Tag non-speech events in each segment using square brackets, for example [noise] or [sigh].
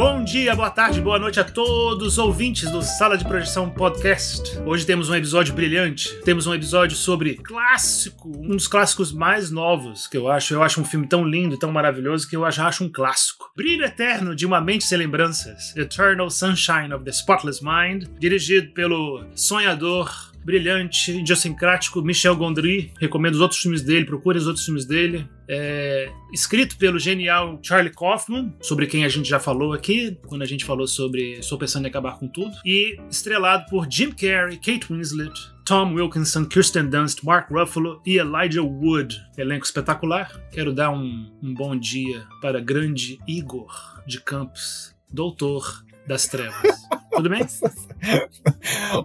Bom dia, boa tarde, boa noite a todos os ouvintes do Sala de Projeção Podcast. Hoje temos um episódio brilhante. Temos um episódio sobre clássico, um dos clássicos mais novos que eu acho. Eu acho um filme tão lindo, tão maravilhoso que eu acho, acho um clássico. Brilho Eterno de uma Mente Sem Lembranças, Eternal Sunshine of the Spotless Mind, dirigido pelo sonhador brilhante, idiosincrático Michel Gondry. Recomendo os outros filmes dele, procure os outros filmes dele. É, escrito pelo genial Charlie Kaufman, sobre quem a gente já falou aqui, quando a gente falou sobre Estou Pensando em Acabar com Tudo. E estrelado por Jim Carrey, Kate Winslet, Tom Wilkinson, Kirsten Dunst, Mark Ruffalo e Elijah Wood. Elenco espetacular. Quero dar um, um bom dia para grande Igor de Campos, doutor das trevas. [laughs] Tudo bem?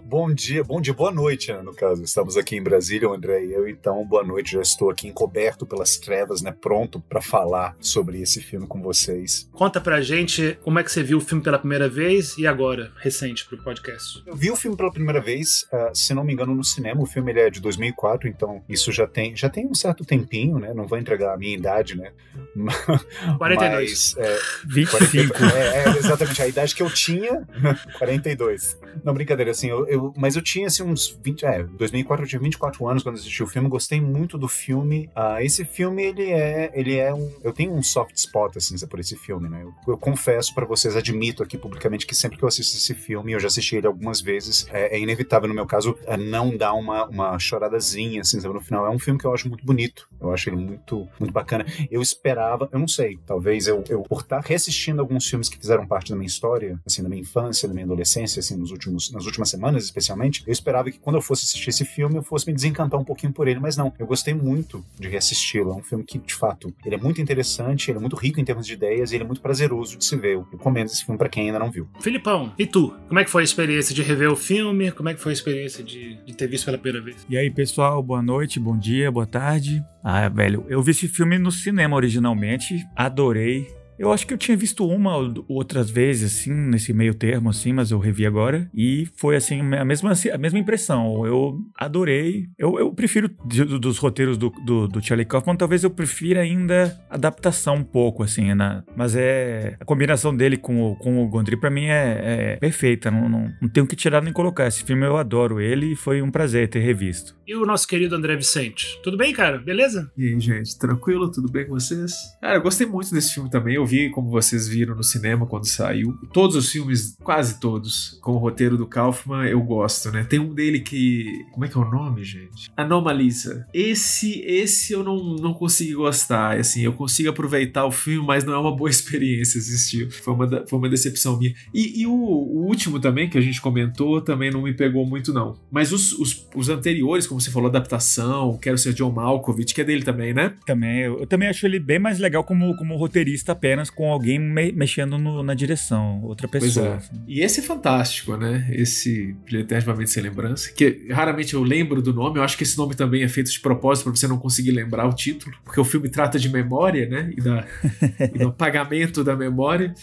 bom dia, bom dia, boa noite, né, no caso. Estamos aqui em Brasília, o André e eu, então boa noite. Já estou aqui encoberto pelas trevas, né? Pronto para falar sobre esse filme com vocês. Conta pra gente como é que você viu o filme pela primeira vez e agora, recente, pro podcast. Eu vi o filme pela primeira vez, uh, se não me engano, no cinema. O filme é de 2004, então isso já tem, já tem um certo tempinho, né? Não vou entregar a minha idade, né? [laughs] 42. Mas, é, [laughs] 25. 40, é, é, exatamente a idade que eu tinha. [laughs] 42. Não, brincadeira, assim, eu, eu, mas eu tinha, assim, uns 20, é, 2004 eu tinha 24 anos quando assisti o filme, gostei muito do filme. Uh, esse filme, ele é, ele é um, eu tenho um soft spot, assim, por esse filme, né? Eu, eu confesso para vocês, admito aqui publicamente que sempre que eu assisto esse filme, eu já assisti ele algumas vezes, é, é inevitável, no meu caso, não dar uma, uma choradazinha, assim, sabe, no final. É um filme que eu acho muito bonito, eu acho ele muito, muito bacana. Eu esperava, eu não sei, talvez eu, eu por estar reassistindo alguns filmes que fizeram parte da minha história, assim, da minha infância, da minha adolescência, assim, nos últimos, nas últimas semanas especialmente, eu esperava que quando eu fosse assistir esse filme eu fosse me desencantar um pouquinho por ele, mas não. Eu gostei muito de reassisti-lo. É um filme que, de fato, ele é muito interessante, ele é muito rico em termos de ideias e ele é muito prazeroso de se ver. Eu recomendo esse filme para quem ainda não viu. Filipão, e tu? Como é que foi a experiência de rever o filme? Como é que foi a experiência de, de ter visto pela primeira vez? E aí, pessoal, boa noite, bom dia, boa tarde. Ah, velho, eu vi esse filme no cinema originalmente, adorei. Eu acho que eu tinha visto uma ou outras vezes, assim, nesse meio termo, assim, mas eu revi agora. E foi, assim, a mesma, a mesma impressão. Eu adorei. Eu, eu prefiro, dos roteiros do, do, do, Charlie Kaufman, talvez eu prefira ainda adaptação um pouco, assim, né? Mas é... A combinação dele com o, com o Gondry, pra mim, é, é perfeita. Não, não, não tenho que tirar nem colocar. Esse filme eu adoro ele e foi um prazer ter revisto. E o nosso querido André Vicente? Tudo bem, cara? Beleza? E aí, gente? Tranquilo? Tudo bem com vocês? Cara, eu gostei muito desse filme também. Eu vi, como vocês viram no cinema quando saiu. Todos os filmes, quase todos, com o roteiro do Kaufman, eu gosto, né? Tem um dele que. Como é que é o nome, gente? Anomalisa. Esse, esse eu não, não consigo gostar. Assim, eu consigo aproveitar o filme, mas não é uma boa [laughs] experiência assistir. Foi uma, foi uma decepção minha. E, e o, o, último também, que a gente comentou, também não me pegou muito, não. Mas os, os, os anteriores, como você falou, adaptação, Quero Ser John Malkovich, que é dele também, né? Também. Eu, eu também acho ele bem mais legal como, como roteirista apenas, com alguém me mexendo no, na direção, outra pessoa. É. Assim. E esse é fantástico, né? Esse Eternamente Sem Lembrança, que raramente eu lembro do nome, eu acho que esse nome também é feito de propósito para você não conseguir lembrar o título, porque o filme trata de memória, né? E, da, [laughs] e do apagamento da memória.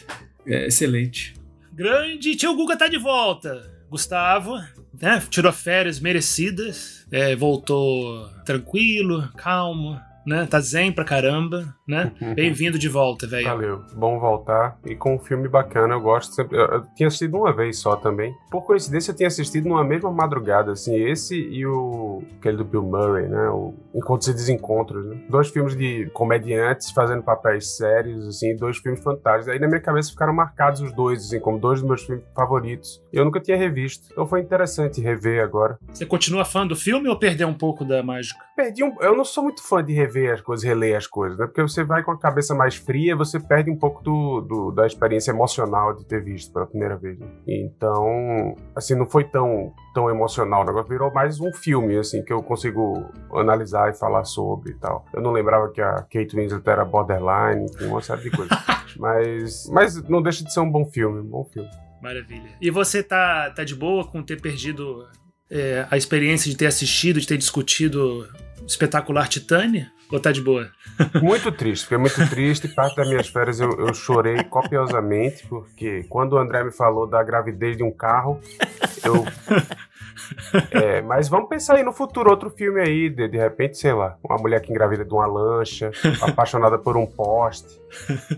É excelente. Grande Tio Guga tá de volta. Gustavo, né? Tirou férias merecidas, é, voltou tranquilo, calmo, né? Tá zen pra caramba né? Uhum. Bem-vindo de volta, velho. Valeu, bom voltar. E com um filme bacana, eu gosto sempre. Eu, eu, tinha assistido uma vez só também. Por coincidência, eu tinha assistido numa mesma madrugada, assim, esse e o. aquele do Bill Murray, né? O Encontros e Desencontros, né? Dois filmes de comediantes fazendo papéis sérios, assim, dois filmes fantásticos. Aí na minha cabeça ficaram marcados os dois, assim, como dois dos meus filmes favoritos. E eu nunca tinha revisto. Então foi interessante rever agora. Você continua fã do filme ou perdeu um pouco da mágica? Perdi um. Eu não sou muito fã de rever as coisas, reler as coisas, né? Porque você vai com a cabeça mais fria, você perde um pouco do, do da experiência emocional de ter visto pela primeira vez. Né? Então, assim, não foi tão, tão emocional. O negócio virou mais um filme, assim, que eu consigo analisar e falar sobre e tal. Eu não lembrava que a Kate Winslet era borderline, uma série de coisas. [laughs] mas, mas não deixa de ser um bom filme, um bom filme. Maravilha. E você tá, tá de boa com ter perdido é, a experiência de ter assistido, de ter discutido espetacular Titânia? Ou tá de boa? [laughs] Muito triste, fiquei muito triste. Parte das minhas férias eu, eu, chorei copiosamente, porque quando o André me falou da gravidez de um carro, eu É, mas vamos pensar aí no futuro, outro filme aí, de, de repente, sei lá, uma mulher que engravida de uma lancha, [laughs] apaixonada por um poste.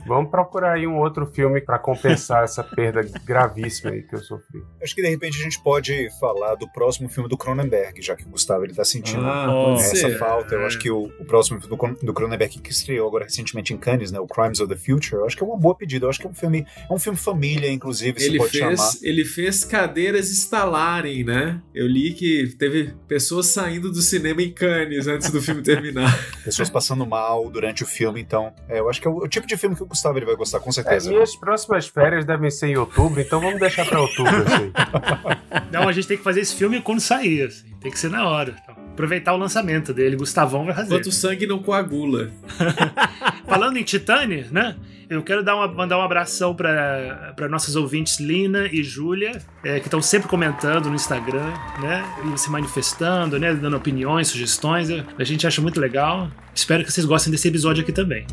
Vamos procurar aí um outro filme para compensar essa perda gravíssima aí que eu sofri. Acho que de repente a gente pode falar do próximo filme do Cronenberg, já que o Gustavo ele tá sentindo Ah, essa ser. falta. Eu acho que o, o próximo filme do, do Cronenberg que estreou agora recentemente em Cannes, né, o Crimes of the Future, eu acho que é uma boa pedida. Eu acho que é um filme, é um filme família, inclusive, se Ele pode fez, chamar. ele fez cadeiras estalarem, né? Eu li que teve pessoas saindo do cinema em Cannes antes do filme terminar. [laughs] Pessoas passando mal durante o filme, então é, eu acho que é o, o tipo de filme que o Gustavo ele vai gostar, com É, certeza. minhas próximas férias devem ser em outubro, então vamos deixar pra outubro assim. Não, a gente tem que fazer esse filme quando sair, assim. Tem que ser na hora. Então, aproveitar o lançamento dele. Gustavão vai fazer. Enquanto o sangue não coagula. [laughs] Falando em Titane, né? Eu quero dar uma- mandar um abração para nossas ouvintes Lina e Júlia, é, que estão sempre comentando no Instagram, né? E se manifestando, né? Dando opiniões, sugestões. É, A gente acha muito legal. Espero que vocês gostem desse episódio aqui também.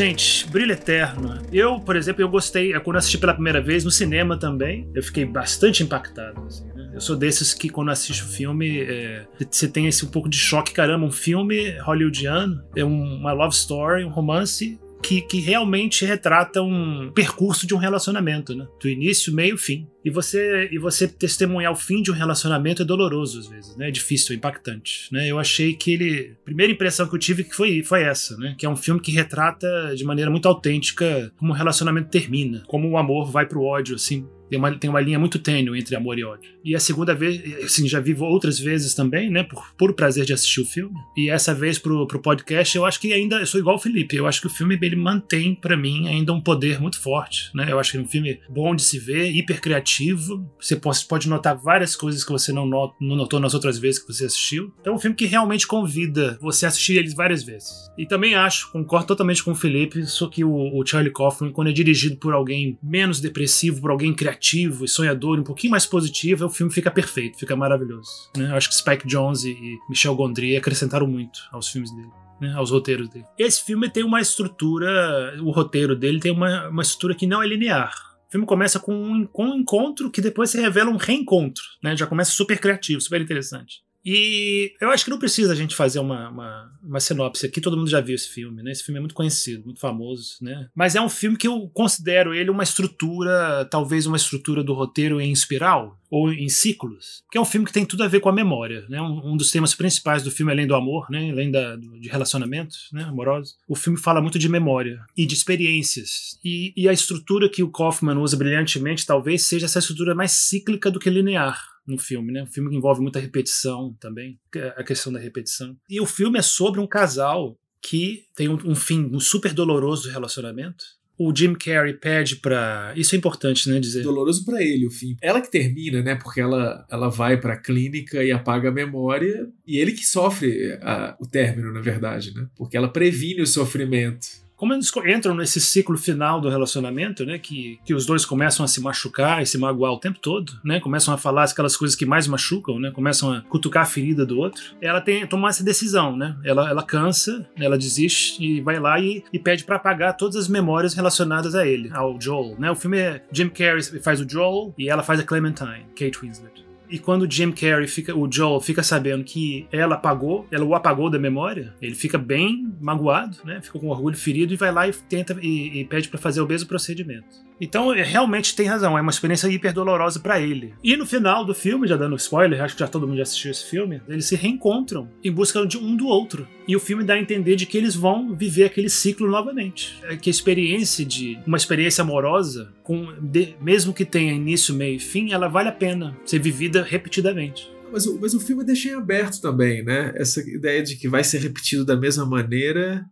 Gente, Brilho Eterno. Eu, por exemplo, eu gostei. é, Quando assisti pela primeira vez no cinema também, eu fiquei bastante impactado. assim, né? Eu sou desses que, quando assiste o filme, é, você tem esse um pouco de choque. Caramba, um filme hollywoodiano é um- uma love story, um romance. Que, que realmente retrata um percurso de um relacionamento, né? Do início, meio, fim. E você, e você testemunhar o fim de um relacionamento é doloroso às vezes, né? É difícil, é impactante, né? Eu achei que ele... A primeira impressão que eu tive que foi, foi essa, né? Que é um filme que retrata de maneira muito autêntica como um relacionamento termina, como o amor vai pro ódio, assim. Tem uma, tem uma linha muito tênue entre amor e ódio. E a segunda vez, assim, já vi outras vezes também, né? Por puro prazer de assistir o filme. E essa vez pro, pro podcast, eu acho que ainda, eu sou igual o Felipe, eu acho que o filme ele mantém pra mim ainda um poder muito forte, né? Eu acho que é um filme bom de se ver, hiper criativo. Você pode, notar várias coisas que você não, not, não notou nas outras vezes que você assistiu. Então é um filme que realmente convida você a assistir eles várias vezes. E também acho, concordo totalmente com o Felipe, só que o, o Charlie Kaufman, quando é dirigido por alguém menos depressivo, por alguém criativo e sonhador, um pouquinho mais positivo, o filme fica perfeito, fica maravilhoso. Né? Eu acho que Spike Jonze e Michel Gondry acrescentaram muito aos filmes dele. Né, aos roteiros dele. Esse filme tem uma estrutura, o roteiro dele tem uma, uma estrutura que não é linear. O filme começa com um, com um encontro que depois se revela um reencontro, né? Já começa super criativo, super interessante. E eu acho que não precisa a gente fazer uma, uma, uma sinopse aqui, todo mundo já viu esse filme, né? Esse filme é muito conhecido, muito famoso, né? Mas é um filme que eu considero ele uma estrutura, talvez uma estrutura do roteiro em espiral, ou em ciclos, que é um filme que tem tudo a ver com a memória, né? Um, um dos temas principais do filme, além do amor, né? Além da, do- de relacionamentos, né? Amorosos, o filme fala muito de memória e de experiências. E, e a estrutura que o Kaufman usa brilhantemente talvez seja essa estrutura mais cíclica do que linear no filme, né? Um filme que envolve muita repetição também, é a questão da repetição. E o filme é sobre um casal que tem um, um fim um super doloroso do relacionamento. O Jim Carrey pede pra. Isso é importante, né? Dizer. Doloroso pra ele o fim. Ela que termina, né? Porque ela, ela vai pra clínica e apaga a memória. E ele que sofre a- o término, na verdade, né? Porque ela previne o sofrimento. Como eles entram nesse ciclo final do relacionamento, né? Que, que os dois começam a se machucar e se magoar o tempo todo, né? Começam a falar aquelas coisas que mais machucam, né? Começam a cutucar a ferida do outro. Ela tem toma essa decisão, né? Ela, ela cansa, ela desiste e vai lá e, e pede pra apagar todas as memórias relacionadas a ele, ao Joel, né? O filme é Jim Carrey faz o Joel e ela faz a Clementine, Kate Winslet. E quando o Jim Carrey fica, o Joel fica sabendo que ela apagou, ela o apagou da memória, ele fica bem magoado, né? Fica com orgulho ferido e vai lá e tenta e, e pede pra fazer o mesmo procedimento. Então, é, realmente tem razão, é uma experiência hiper dolorosa pra ele. E no final do filme, já dando spoiler, acho que já todo mundo já assistiu esse filme, eles se reencontram em busca de um do outro. E o filme dá a entender de que eles vão viver aquele ciclo novamente. É que a experiência de uma experiência amorosa, com de- mesmo que tenha início, meio e fim, ela vale a pena ser vivida repetidamente. Mas o, mas o filme deixa em aberto também, né? Essa ideia de que vai ser repetido da mesma maneira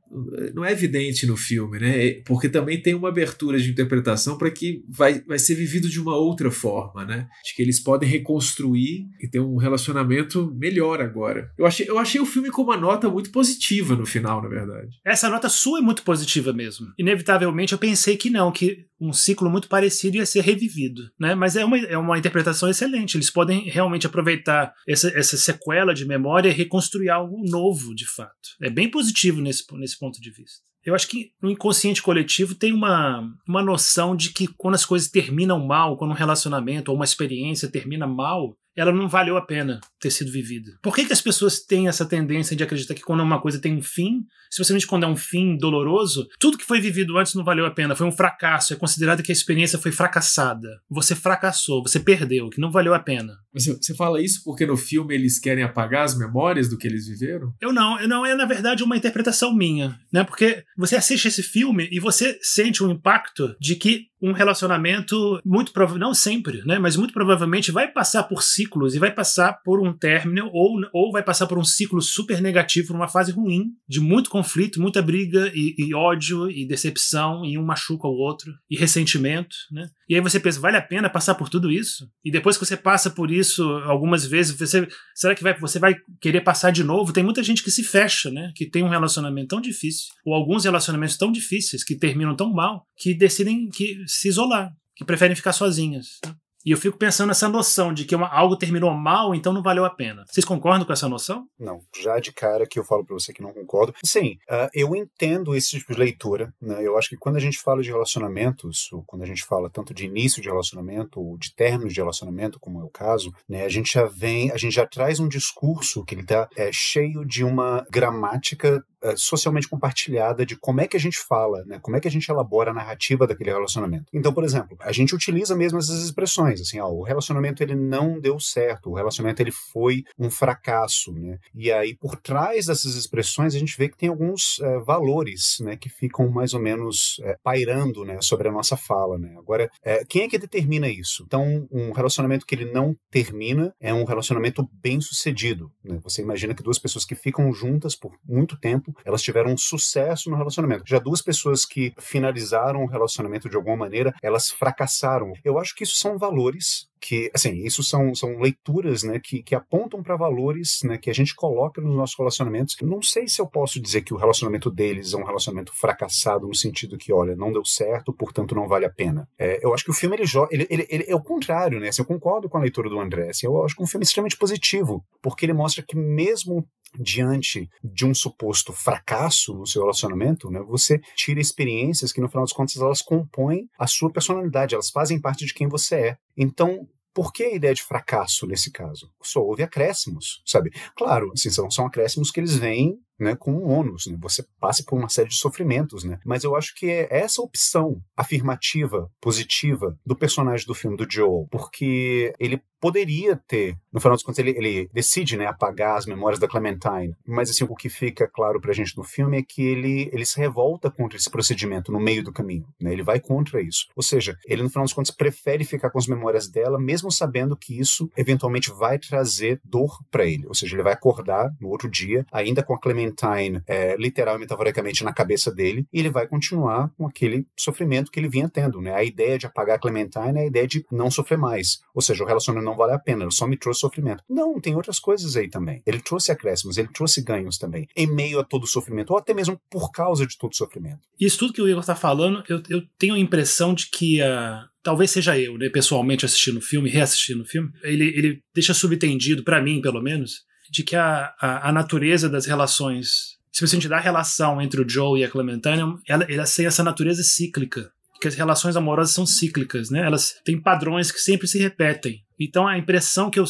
não é evidente no filme, né? Porque também tem uma abertura de interpretação para que vai, vai ser vivido de uma outra forma, né? De que eles podem reconstruir e ter um relacionamento melhor agora. Eu achei, eu achei o filme com uma nota muito positiva no final, na verdade. Essa nota sua é muito positiva mesmo. Inevitavelmente eu pensei que não, que um ciclo muito parecido ia ser revivido, né? Mas é uma, é uma interpretação excelente. Eles podem realmente aproveitar essa, essa sequela de memória e reconstruir algo novo, de fato. É bem positivo nesse, nesse ponto de vista. Eu acho que no inconsciente coletivo tem uma, uma noção de que quando as coisas terminam mal, quando um relacionamento ou uma experiência termina mal, ela não valeu a pena ter sido vivida. Por que, que as pessoas têm essa tendência de acreditar que quando uma coisa tem um fim, especialmente quando é um fim doloroso, tudo que foi vivido antes não valeu a pena, foi um fracasso, é considerado que a experiência foi fracassada. Você fracassou, você perdeu, que não valeu a pena. Você, você fala isso porque no filme eles querem apagar as memórias do que eles viveram? Eu não, eu não é na verdade uma interpretação minha, né? Porque você assiste esse filme e você sente o um impacto de que um relacionamento muito provavelmente, não sempre, né, mas muito provavelmente vai passar por ciclos e vai passar por um término ou, ou vai passar por um ciclo super negativo, uma fase ruim, de muito conflito, muita briga e, e ódio e decepção e um machuca o outro e ressentimento, né? E aí você pensa, vale a pena passar por tudo isso? E depois que você passa por isso algumas vezes, você, será que vai, você vai querer passar de novo? Tem muita gente que se fecha, né? Que tem um relacionamento tão difícil, ou alguns relacionamentos tão difíceis que terminam tão mal, que decidem que se isolar, que preferem ficar sozinhas. Né? E eu fico pensando nessa noção de que uma, algo terminou mal, então não valeu a pena. Vocês concordam com essa noção? Não, já de cara que eu falo para você que não concordo. Sim, uh, eu entendo esse tipo de leitura. Né? Eu acho que quando a gente fala de relacionamentos, ou quando a gente fala tanto de início de relacionamento ou de término de relacionamento, como é o caso, né, a gente já vem, a gente já traz um discurso que ele está é, cheio de uma gramática socialmente compartilhada de como é que a gente fala, né? Como é que a gente elabora a narrativa daquele relacionamento. Então, por exemplo, a gente utiliza mesmo essas expressões, assim, ó, o relacionamento ele não deu certo, o relacionamento ele foi um fracasso, né? E aí por trás dessas expressões a gente vê que tem alguns é, valores, né, que ficam mais ou menos é, pairando, né, sobre a nossa fala, né? Agora, é, quem é que determina isso? Então, um relacionamento que ele não termina é um relacionamento bem sucedido, né? Você imagina que duas pessoas que ficam juntas por muito tempo elas tiveram um sucesso no relacionamento. Já duas pessoas que finalizaram o relacionamento de alguma maneira, elas fracassaram. Eu acho que isso são valores que, assim, isso são, são leituras, né, que, que apontam para valores, né, que a gente coloca nos nossos relacionamentos. Não sei se eu posso dizer que o relacionamento deles é um relacionamento fracassado no sentido que, olha, não deu certo, portanto não vale a pena. É, eu acho que o filme ele, ele, ele, ele, é o contrário, né? Assim, eu concordo com a leitura do André. Assim, eu acho que é um filme extremamente positivo, porque ele mostra que mesmo diante de um suposto fracasso no seu relacionamento, né, você tira experiências que, no final das contas, elas compõem a sua personalidade, elas fazem parte de quem você é. Então, por que a ideia de fracasso nesse caso? Só houve acréscimos, sabe? Claro, assim, são, são acréscimos que eles vêm né, com um ônus, né? você passa por uma série de sofrimentos, né? Mas eu acho que é essa opção afirmativa, positiva do personagem do filme do Joel, porque ele poderia ter, no final das contas, ele, ele decide, né, apagar as memórias da Clementine, mas assim, o que fica claro pra gente no filme é que ele, ele se revolta contra esse procedimento no meio do caminho, né? Ele vai contra isso. Ou seja, ele no final das contas prefere ficar com as memórias dela, mesmo sabendo que isso eventualmente vai trazer dor para ele. Ou seja, ele vai acordar no outro dia ainda com a Clementine Clementine é, literal e metaforicamente na cabeça dele, e ele vai continuar com aquele sofrimento que ele vinha tendo. Né? A ideia de apagar Clementine é a ideia de não sofrer mais. Ou seja, o relacionamento não vale a pena, ele só me trouxe sofrimento. Não, tem outras coisas aí também. Ele trouxe acréscimos, ele trouxe ganhos também, em meio a todo o sofrimento, ou até mesmo por causa de todo o sofrimento. Isso tudo que o Igor está falando, eu, eu tenho a impressão de que a. Uh talvez seja eu, né, pessoalmente assistindo o filme, reassistindo o filme, ele, ele deixa subtendido, para mim pelo menos, de que a, a, a natureza das relações, especialmente da relação entre o Joe e a Clementine, ela, ela tem essa natureza cíclica. Que as relações amorosas são cíclicas, né? Elas têm padrões que sempre se repetem. Então a impressão que eu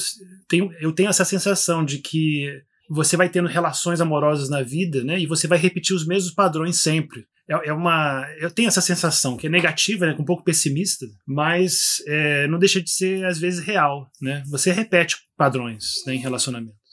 tenho, eu tenho essa sensação de que você vai tendo relações amorosas na vida, né? E você vai repetir os mesmos padrões sempre. É, é uma, eu tenho essa sensação que é negativa, né? Um pouco pessimista, mas é, não deixa de ser às vezes real, né? Você repete padrões né, em relacionamento.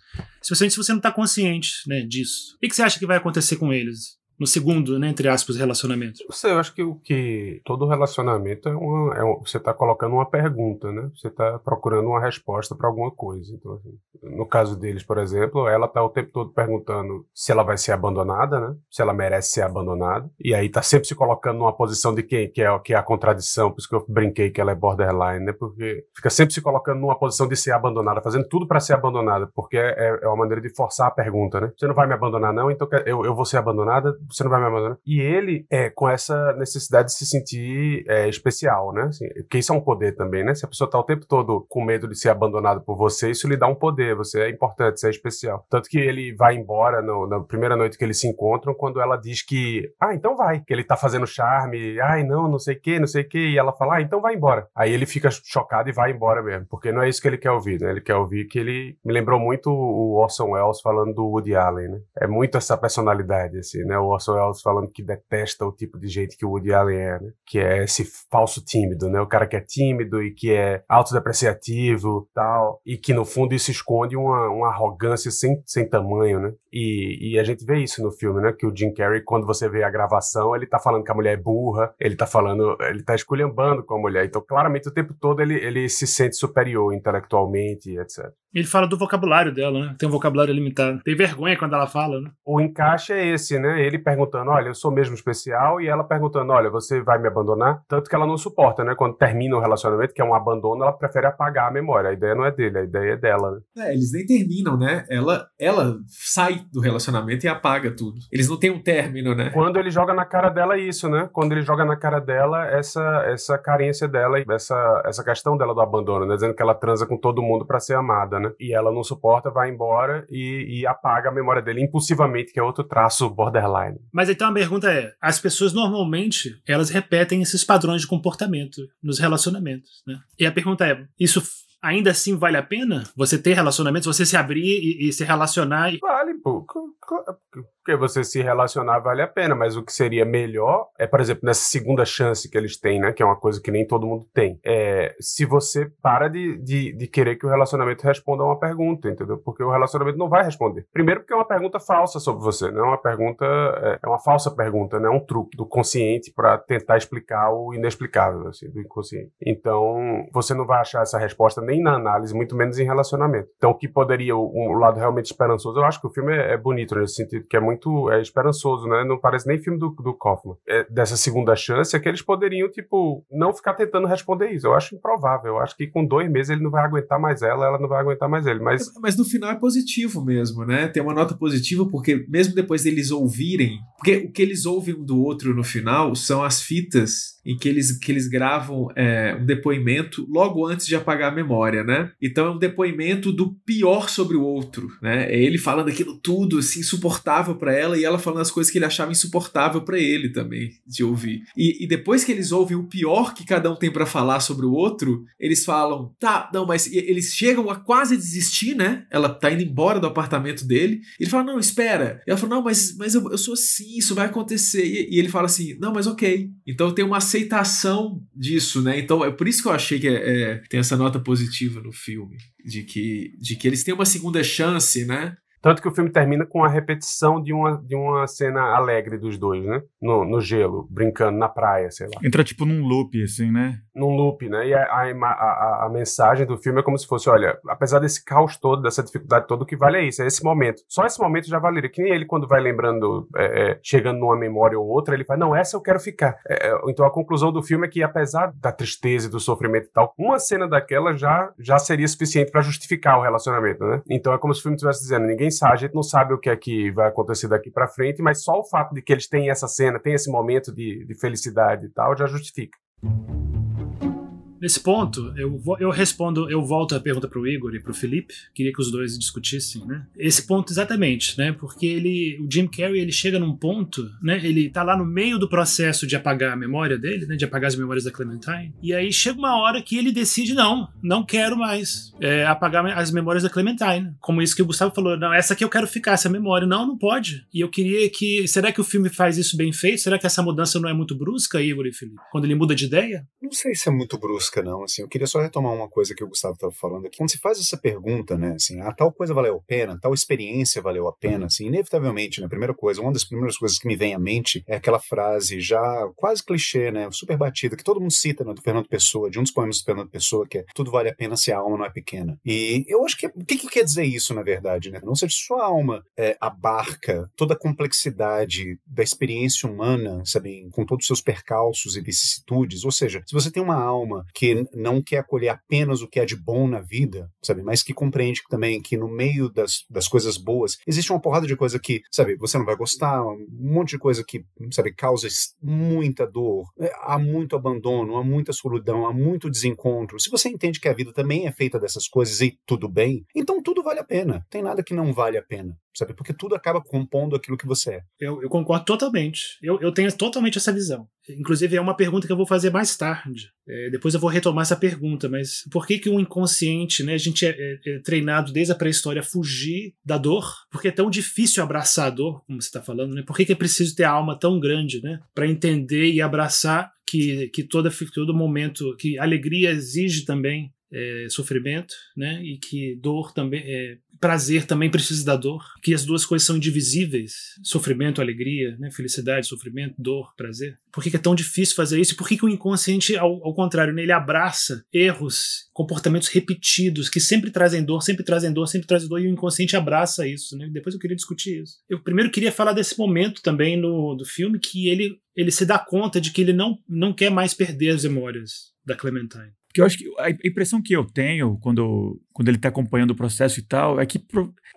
Especialmente se você não está consciente né, disso. O que você acha que vai acontecer com eles? No segundo, né, entre aspas, relacionamento? Sei, eu acho que o que todo relacionamento é uma, é você está colocando uma pergunta, né? Você está procurando uma resposta para alguma coisa. Então, assim, no caso deles, por exemplo, ela está o tempo todo perguntando se ela vai ser abandonada, né? Se ela merece ser abandonada. E aí está sempre se colocando numa posição de quem que é, que é a contradição, por isso que eu brinquei que ela é borderline, né? Porque fica sempre se colocando numa posição de ser abandonada, fazendo tudo para ser abandonada, porque é, é uma maneira de forçar a pergunta, né? Você não vai me abandonar não, então eu, eu vou ser abandonada você não vai me abandonar. E ele é com essa necessidade de se sentir é, especial, né? Assim, porque isso é um poder também, né? Se a pessoa tá o tempo todo com medo de ser abandonado por você, isso lhe dá um poder. Você é importante, você é especial. Tanto que ele vai embora no, na primeira noite que eles se encontram, quando ela diz que, ah, então vai, que ele tá fazendo charme, ai, não, não sei o que, não sei o que, e ela fala, ah, então vai embora. Aí ele fica chocado e vai embora mesmo, porque não é isso que ele quer ouvir, né? Ele quer ouvir que ele me lembrou muito o Orson Welles falando do Woody Allen, né? É muito essa personalidade, assim, né? O Orson Welles falando que detesta o tipo de gente que o Woody Allen é, né? Que é esse falso tímido, né? O cara que é tímido e que é autodepreciativo tal, e que no fundo isso esconde uma, uma arrogância sem, sem tamanho, né? E, e a gente vê isso no filme, né? Que o Jim Carrey, quando você vê a gravação, ele tá falando que a mulher é burra, ele tá falando, ele tá esculhambando com a mulher. Então, claramente, o tempo todo ele, ele se sente superior intelectualmente, etc. Ele fala do vocabulário dela, né? Tem um vocabulário limitado. Tem vergonha quando ela fala, né? O encaixe é esse, né? Ele perguntando, olha, eu sou mesmo especial, e ela perguntando, olha, você vai me abandonar? Tanto que ela não suporta, né? Quando termina o relacionamento, que é um abandono, ela prefere apagar a memória. A ideia não é dele, a ideia é dela, né? É, eles nem terminam, né? Ela, ela sai do relacionamento e apaga tudo. Eles não têm um término, né? Quando ele joga na cara dela isso, né? Quando ele joga na cara dela essa, essa carência dela, essa, essa questão dela do abandono, né? Dizendo que ela transa com todo mundo para ser amada, né? E ela não suporta, vai embora e, e apaga a memória dele impulsivamente, que é outro traço borderline. Mas então a pergunta é: as pessoas normalmente elas repetem esses padrões de comportamento nos relacionamentos, né? E a pergunta é: isso ainda assim vale a pena? Você ter relacionamentos, você se abrir e, e se relacionar? E... Vale, pouco porque você se relacionar vale a pena, mas o que seria melhor é, por exemplo, nessa segunda chance que eles têm, né, que é uma coisa que nem todo mundo tem, é se você para de, de, de querer que o relacionamento responda a uma pergunta, entendeu? Porque o relacionamento não vai responder. Primeiro porque é uma pergunta falsa sobre você, não é uma pergunta, é, é uma falsa pergunta, né, é um truque do consciente para tentar explicar o inexplicável, assim, do inconsciente. Então, você não vai achar essa resposta nem na análise, muito menos em relacionamento. Então, o que poderia, o, lado realmente esperançoso, eu acho que o filme é, é bonito nesse sentido, que é muito é, esperançoso, né? Não parece nem filme do, do Kaufman. É, dessa segunda chance é que eles poderiam, tipo, não ficar tentando responder isso. Eu acho improvável. Eu acho que com dois meses ele não vai aguentar mais ela, ela não vai aguentar mais ele. Mas, mas no final é positivo mesmo, né? Tem uma nota positiva porque mesmo depois deles ouvirem, porque o que eles ouvem um do outro no final são as fitas em que eles, que eles gravam é, um depoimento logo antes de apagar a memória, né? Então é um depoimento do pior sobre o outro, né? É ele falando aquilo tudo, assim, insuportável para ela e ela falando as coisas que ele achava insuportável para ele também de ouvir. E, e, depois que eles ouvem o pior que cada um tem para falar sobre o outro, eles falam, tá, não, mas eles chegam a quase desistir, né? Ela tá indo embora do apartamento dele. ele fala, não, espera. E ela fala, não, mas, mas eu, eu sou assim, isso vai acontecer. E, e ele fala assim, não, mas ok. Então tem uma aceitação disso, né? Então é por isso que eu achei que é, é, tem essa nota positiva no filme, de que, de que eles têm uma segunda chance, né? Tanto que o filme termina com a repetição de uma, de uma cena alegre dos dois, né? No, no gelo, brincando na praia, sei lá. Entra tipo num loop, assim, né? Num loop, né? E a, a, a, mensagem do filme é como se fosse: olha, apesar desse caos todo, dessa dificuldade toda, o que vale é isso, é esse momento. Só esse momento já valeria. Que nem ele, quando vai lembrando, é, é, chegando numa memória ou outra, ele fala: não, essa eu quero ficar. É, é então a conclusão do filme é que, apesar da tristeza e do sofrimento e tal, uma cena daquela já, já seria suficiente para justificar o relacionamento, né? Então é como se o filme estivesse dizendo: ninguém sabe, a gente não sabe o que é que vai acontecer daqui para frente, mas só o fato de que eles têm essa cena, têm esse momento de, de felicidade e tal, já justifica. Nesse ponto, eu, eu respondo, eu volto a pergunta para o Igor e para o Felipe, queria que os dois discutissem, né? Esse ponto exatamente, né? Porque ele, o Jim Carrey, ele chega num ponto, né? Ele tá lá no meio do processo de apagar a memória dele, né? De apagar as memórias da Clementine. E aí chega uma hora que ele decide, não, não quero mais é, apagar as memórias da Clementine. Como isso que o Gustavo falou, não, essa aqui eu quero ficar, essa memória. Não, não pode. E eu queria que, será que o filme faz isso bem feito? Será que essa mudança não é muito brusca, Igor e Felipe? Quando ele muda de ideia? Não sei se é muito brusca busca, não. Assim, eu queria só retomar uma coisa que o Gustavo estava falando aqui. Quando se faz essa pergunta, né, assim, ah, tal coisa valeu a pena, tal experiência valeu a pena, assim, inevitavelmente, né, primeira coisa, uma das primeiras coisas que me vem à mente é aquela frase já quase clichê, né, super batida, que todo mundo cita, né, do Fernando Pessoa, de um dos poemas do Fernando Pessoa, que é tudo vale a pena se a alma não é pequena. E eu acho que, o que, que quer dizer isso, na verdade, né? Não seja sua alma é, abarca toda a complexidade da experiência humana, sabe, com todos os seus percalços e vicissitudes, ou seja, se você tem uma alma que não quer acolher apenas o que é de bom na vida, sabe? Mas que compreende também que no meio das, das coisas boas existe uma porrada de coisa que, sabe, você não vai gostar, um monte de coisa que, sabe, causa muita dor, é, há muito abandono, há muita solidão, há muito desencontro. Se você entende que a vida também é feita dessas coisas e tudo bem, então tudo vale a pena. Tem nada que não vale a pena sabe? Porque tudo acaba compondo aquilo que você é. Eu, eu concordo totalmente. Eu, eu, tenho totalmente essa visão. Inclusive, é uma pergunta que eu vou fazer mais tarde. É, depois eu vou retomar essa pergunta, mas por que que o inconsciente, né? A gente é, é, é treinado desde a pré-história a fugir da dor? Porque é tão difícil abraçar a dor, como você está falando, né? Por que, que é preciso ter a alma tão grande, né? Para entender e abraçar que, que toda, todo momento, que alegria exige também é, sofrimento, né? E que dor também, é, prazer também precisa da dor, que as duas coisas são indivisíveis, sofrimento, alegria, né? Felicidade, sofrimento, dor, prazer. Por que, é tão difícil fazer isso? Por que, que o inconsciente, ao, ao contrário, né? ele abraça erros, comportamentos repetidos que sempre trazem dor, sempre trazem dor, sempre trazem dor e o inconsciente abraça isso, né? Depois eu queria discutir isso. Eu primeiro queria falar desse momento também no do filme que ele ele se dá conta de que ele não não quer mais perder as memórias da Clementine. Porque eu acho que a impressão que eu tenho quando, quando ele está acompanhando o processo e tal é que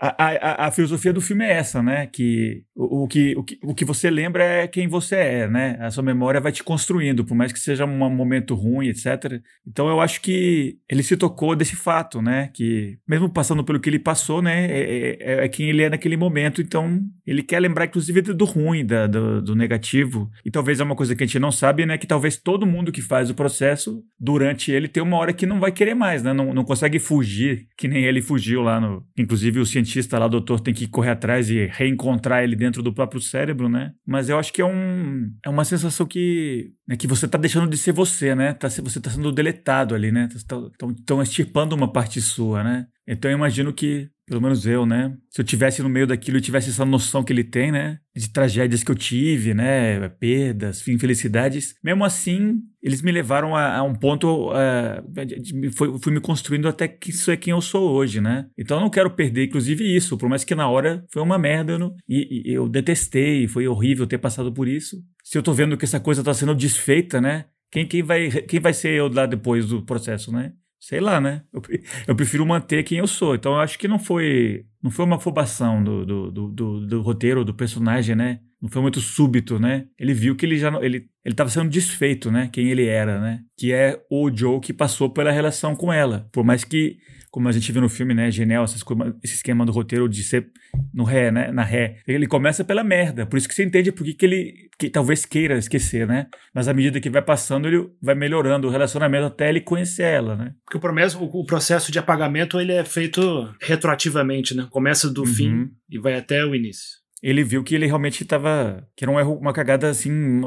a, a, a, filosofia do filme é essa, né? Que o, o, que o, que o que você lembra é quem você é, né? A sua memória vai te construindo, por mais que seja um momento ruim, etc. Então eu acho que ele se tocou desse fato, né? Que mesmo passando pelo que ele passou, né? É, é, é, é quem ele é naquele momento. Então ele quer lembrar, inclusive, do ruim, da, do, do negativo. E talvez é uma coisa que a gente não sabe, né? Que talvez todo mundo que faz o processo, durante ele, tem uma hora que não vai querer mais, né? Não, não consegue fugir, que nem ele fugiu lá no. Inclusive o cientista lá, doutor, tem que correr atrás e reencontrar ele dentro do próprio cérebro, né? Mas eu acho que é, um, é uma sensação que, né, que você tá deixando de ser você, né? Tá, você tá sendo deletado ali, né? Estão tá, extirpando uma parte sua, né? Então eu imagino que pelo menos eu, né? Se eu tivesse no meio daquilo e tivesse essa noção que ele tem, né? De tragédias que eu tive, né? Perdas, infelicidades. Mesmo assim, eles me levaram a, a um ponto. Uh, de, foi, fui me construindo até que isso é quem eu sou hoje, né? Então eu não quero perder, inclusive, isso. Por mais que na hora foi uma merda. Não, e, e eu detestei, foi horrível ter passado por isso. Se eu tô vendo que essa coisa tá sendo desfeita, né? Quem, quem, vai, quem vai ser eu lá depois do processo, né? Sei lá, né? Eu, [laughs] eu, prefiro manter quem eu sou. Então eu acho que não foi não foi uma afobação do, do, do, do, do roteiro, do personagem, né? Não foi muito súbito, né? Ele viu que ele já ele ele estava sendo desfeito, né? Quem ele era, né? Que é o Joe que passou pela relação com ela. Por mais que como a gente viu no filme, né, Genial, essas, esse esquema do roteiro de ser no ré, né, na ré. Ele começa pela merda, por isso que você entende por que, que ele que talvez queira esquecer, né? Mas à medida que vai passando, ele vai melhorando o relacionamento até ele conhecer ela, né? Porque o, promesso, o processo de apagamento ele é feito retroativamente, né? Começa do uhum. fim e vai até o início ele viu que ele realmente estava. que era um erro, uma cagada assim,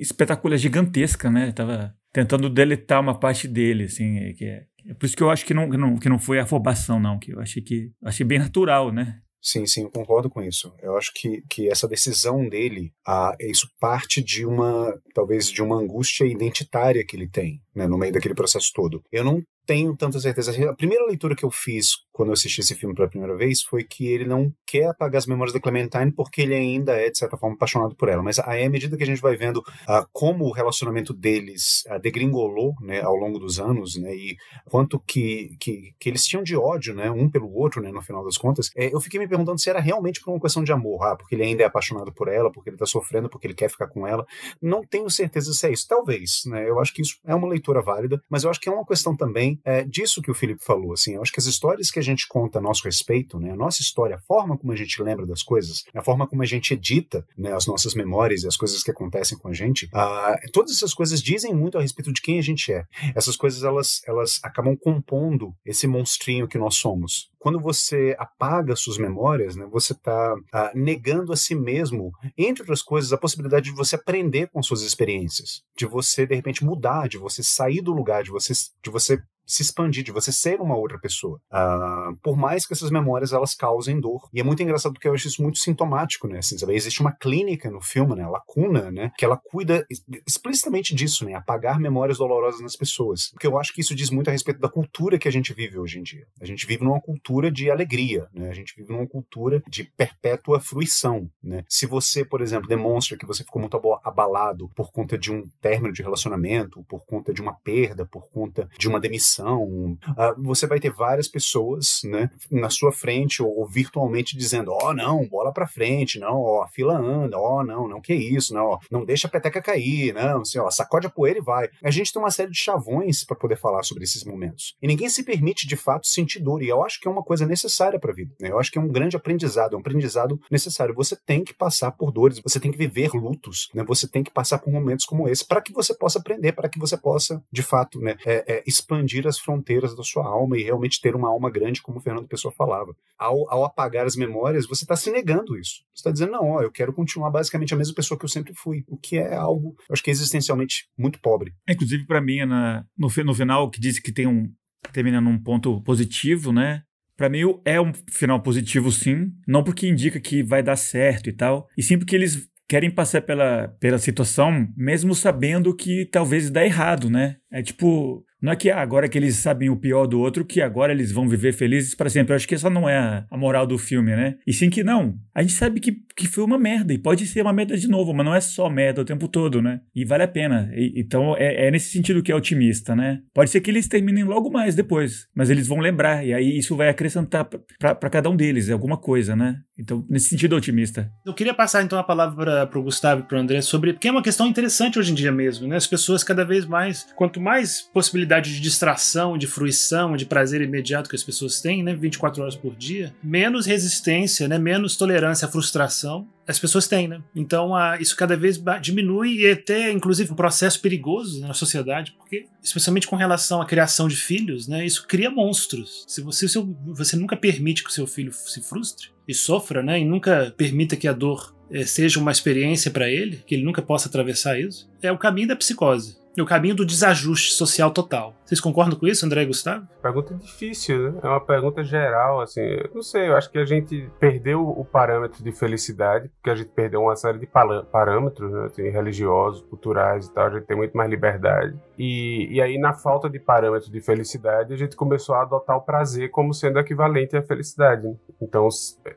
espetacular, gigantesca, né? Tava tentando deletar uma parte dele, assim, que é, é por isso que eu acho que não, que não, que não foi afobação, não, que eu achei que achei bem natural, né? Sim, sim, eu concordo com isso. Eu acho que, que essa decisão dele, ah, isso parte de uma, talvez, de uma angústia identitária que ele tem, né, no meio daquele processo todo. Eu não tenho tanta certeza. A primeira leitura que eu fiz quando eu assisti esse filme pela primeira vez foi que ele não quer apagar as memórias da Clementine porque ele ainda é, de certa forma, apaixonado por ela. Mas aí, à medida que a gente vai vendo uh, como o relacionamento deles uh, degringolou né, ao longo dos anos, né, e quanto que, que, que, eles tinham de ódio né, um pelo outro, né, no final das contas, é, eu fiquei me perguntando se era realmente por uma questão de amor, ah, porque ele ainda é apaixonado por ela, porque ele está sofrendo, porque ele quer ficar com ela. Não tenho certeza se é isso. Talvez, né? Eu acho que isso é uma leitura válida, mas eu acho que é uma questão também é, disso que o Felipe falou. Assim, eu acho que as histórias que a gente conta a nosso respeito, né, a nossa história, a forma como a gente lembra das coisas, a forma como a gente edita né, as nossas memórias e as coisas que acontecem com a gente, uh, todas essas coisas dizem muito a respeito de quem a gente é. Essas coisas elas, elas acabam compondo esse monstrinho que nós somos quando você apaga suas memórias, né, você está ah, negando a si mesmo, entre outras coisas, a possibilidade de você aprender com suas experiências, de você de repente mudar, de você sair do lugar, de você, de você se expandir, de você ser uma outra pessoa. Uh, por mais que essas memórias elas causem dor. E é muito engraçado porque eu acho isso muito sintomático, né? Assim, sabe? Existe uma clínica no filme, né? A Lacuna, né? Que ela cuida explicitamente disso, né? Apagar memórias dolorosas nas pessoas. Porque eu acho que isso diz muito a respeito da cultura que a gente vive hoje em dia. A gente vive numa cultura cultura de alegria, né? A gente vive numa cultura de perpétua fruição, né? Se você, por exemplo, demonstra que você ficou muito abalado por conta de um término de relacionamento, por conta de uma perda, por conta de uma demissão, uh, você vai ter várias pessoas, né, na sua frente ou, virtualmente dizendo, ó, oh, não, bola para frente, não, ó, a fila anda, ó, oh, não, não que isso, não, ó, não deixa a peteca cair, não, assim, ó, sacode a poeira e vai. A gente tem uma série de chavões para poder falar sobre esses momentos. E ninguém se permite de fato sentir dor, e eu acho que é uma coisa necessária para a vida. Né? Eu acho que é um grande aprendizado, é um aprendizado necessário. Você tem que passar por dores, você tem que viver lutos, né? Você tem que passar por momentos como esse para que você possa aprender, para que você possa, de fato, né, é, é, expandir as fronteiras da sua alma e realmente ter uma alma grande, como o Fernando Pessoa falava. Ao, ao apagar as memórias, você está se negando isso. Você está dizendo, não, ó, eu quero continuar basicamente a mesma pessoa que eu sempre fui, o que é algo, eu acho que é existencialmente muito pobre. Inclusive, para mim, na, no, no final, que disse que tem um termina num ponto positivo, né? Para mim é um final positivo sim, não porque indica que vai dar certo e tal, e sim porque eles querem passar pela, pela situação mesmo sabendo que talvez dá errado, né? É tipo, não é que ah, agora que eles sabem o pior do outro, que agora eles vão viver felizes para sempre. Eu acho que essa não é a, moral do filme, né? E sim que não. A gente sabe que, que foi uma merda e pode ser uma merda de novo, mas não é só merda o tempo todo, né? E vale a pena. E, então é, é, nesse sentido que é otimista, né? Pode ser que eles terminem logo mais depois, mas eles vão lembrar e aí isso vai acrescentar para cada um deles alguma coisa, né? Então, nesse sentido é otimista. Eu queria passar então a palavra para o Gustavo e para o André sobre. Porque é uma questão interessante hoje em dia mesmo, né? As pessoas cada vez mais. Quanto mais possibilidade de distração, de fruição, de prazer imediato que as pessoas têm, né? 24 horas por dia, menos resistência, né? Menos tolerância à frustração as pessoas têm, né? Então a, isso cada vez diminui e é até, inclusive, um processo perigoso né, na sociedade, porque, especialmente com relação à criação de filhos, né? Isso cria monstros. Se você, se você nunca permite que o seu filho se frustre, e sofra, né, e nunca permita que a dor é, seja uma experiência para ele, que ele nunca possa atravessar isso, é o caminho da psicose e o caminho do desajuste social total. Vocês concordam com isso, André e Gustavo? Pergunta difícil, né? É uma pergunta geral, assim. Eu não sei, eu acho que a gente perdeu o parâmetro de felicidade, porque a gente perdeu uma série de parâmetros, né? Assim, religiosos, culturais e tal. A gente tem muito mais liberdade. E, e aí, na falta de parâmetro de felicidade, a gente começou a adotar o prazer como sendo equivalente à felicidade. Né? Então,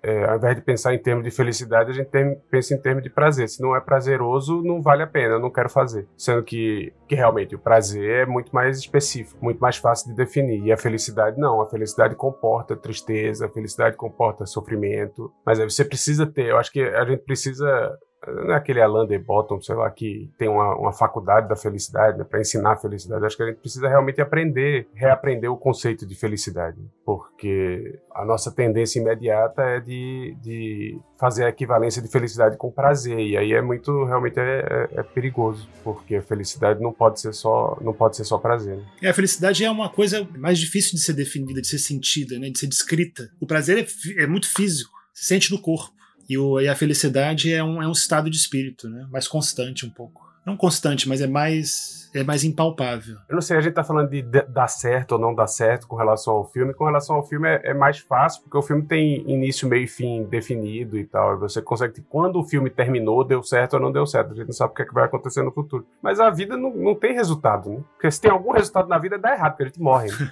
é, ao invés de pensar em termos de felicidade, a gente tem, pensa em termos de prazer. Se não é prazeroso, não vale a pena, não quero fazer. Sendo que, que realmente o prazer é muito mais específico específico, muito mais fácil de definir. E a felicidade não, a felicidade comporta tristeza, a felicidade comporta sofrimento, mas aí você precisa ter, eu acho que a gente precisa não é aquele Alain de Botton, sei lá, que tem uma, uma faculdade da felicidade, né, para ensinar a felicidade. Acho que a gente precisa realmente aprender, reaprender o conceito de felicidade, porque a nossa tendência imediata é de, de fazer a equivalência de felicidade com prazer, e aí é muito, realmente é, é, é perigoso, porque a felicidade não pode ser só, não pode ser só prazer. Né? É, a felicidade é uma coisa mais difícil de ser definida, de ser sentida, né, de ser descrita. O prazer é, é muito físico, se sente no corpo. E, o, e a felicidade é um, é um estado de espírito, né? Mais constante um pouco. Não constante, mas é mais é mais impalpável. Eu não sei, a gente tá falando de dar certo ou não dar certo com relação ao filme. Com relação ao filme é, é mais fácil, porque o filme tem início, meio e fim definido e tal. E você consegue, quando o filme terminou, deu certo ou não deu certo. A gente não sabe o que, é que vai acontecer no futuro. Mas a vida não, não tem resultado, né? Porque se tem algum resultado na vida, dá errado, porque a gente morre. Né?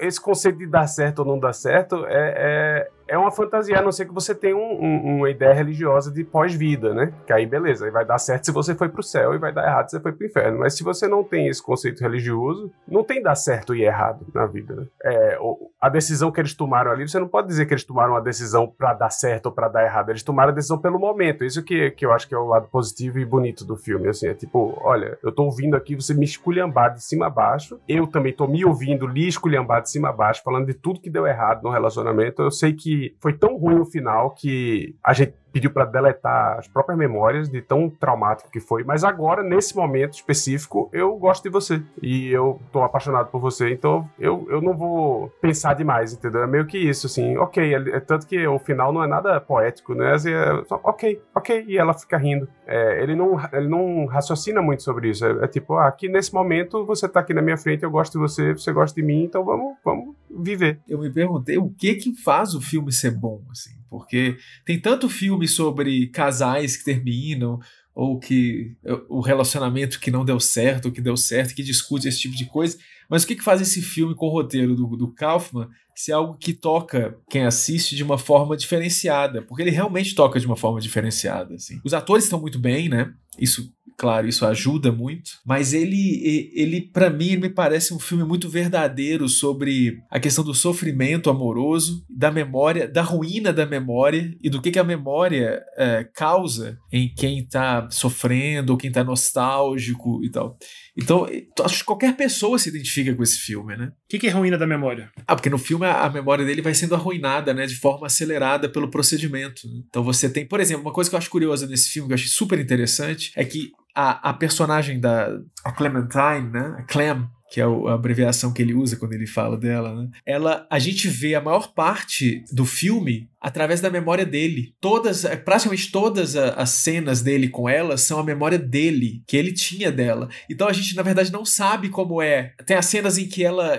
[laughs] esse conceito de dar certo ou não dar certo é, é é uma fantasia, a não ser que você tenha um, um, uma ideia religiosa de pós-vida, né? Que aí beleza, aí vai dar certo se você foi pro céu e vai dar errado se você foi pro inferno. Mas se você não tem esse conceito religioso, não tem dar certo e errado na vida. Né? É, a decisão que eles tomaram ali, você não pode dizer que eles tomaram uma decisão para dar certo ou para dar errado. Eles tomaram a decisão pelo momento. Isso que, que eu acho que é o lado positivo e bonito do filme. Assim, é tipo, olha, eu tô ouvindo aqui você me esculhambar de cima a baixo, eu também tô me ouvindo lhe esculhambar de cima a baixo, falando de tudo que deu errado no relacionamento. Eu sei que foi tão ruim o final que a gente pediu para deletar as próprias memórias de tão traumático que foi. Mas agora, nesse momento específico, eu gosto de você. E eu tô apaixonado por você. Então eu, eu não vou pensar demais, entendeu? É meio que isso, assim. Ok, é, é tanto que o final não é nada poético, né? Assim, é só, ok, ok. E ela fica rindo. É, ele, não, ele não raciocina muito sobre isso. É, é, tipo, ah, aqui nesse momento você tá aqui na minha frente, eu gosto de você, você gosta de mim, então vamos, vamos viver. Eu me perguntei o que que faz o filme ser bom, assim. Porque tem tanto filme sobre casais que terminam, ou que o relacionamento que não deu certo, ou que deu certo, que discute esse tipo de coisa. Mas o que, que faz esse filme com o roteiro do, do Kaufman ser algo que toca quem assiste de uma forma diferenciada? Porque ele realmente toca de uma forma diferenciada. Assim. Os atores estão muito bem, né? Isso claro, isso ajuda muito, mas ele, ele para mim, me parece um filme muito verdadeiro sobre a questão do sofrimento amoroso, da memória, da ruína da memória e do que, que a memória é, causa em quem está sofrendo ou quem está nostálgico e tal. Então, acho que qualquer pessoa se identifica com esse filme, né? O que, que é ruína da memória? Ah, porque no filme a, a, memória dele vai sendo arruinada, né? De forma acelerada pelo procedimento. Então você tem, por exemplo, uma coisa que eu acho curiosa nesse filme, que eu achei super interessante, é que a, a personagem da a Clementine, né? A Clem, que é a abreviação que ele usa quando ele fala dela, né? Ela, a gente vê a maior parte do filme através da memória dele. Todas, é, praticamente todas as cenas dele com ela são a memória dele, que ele tinha dela. Então a gente, na verdade, não sabe como é. Tem as cenas em que ela.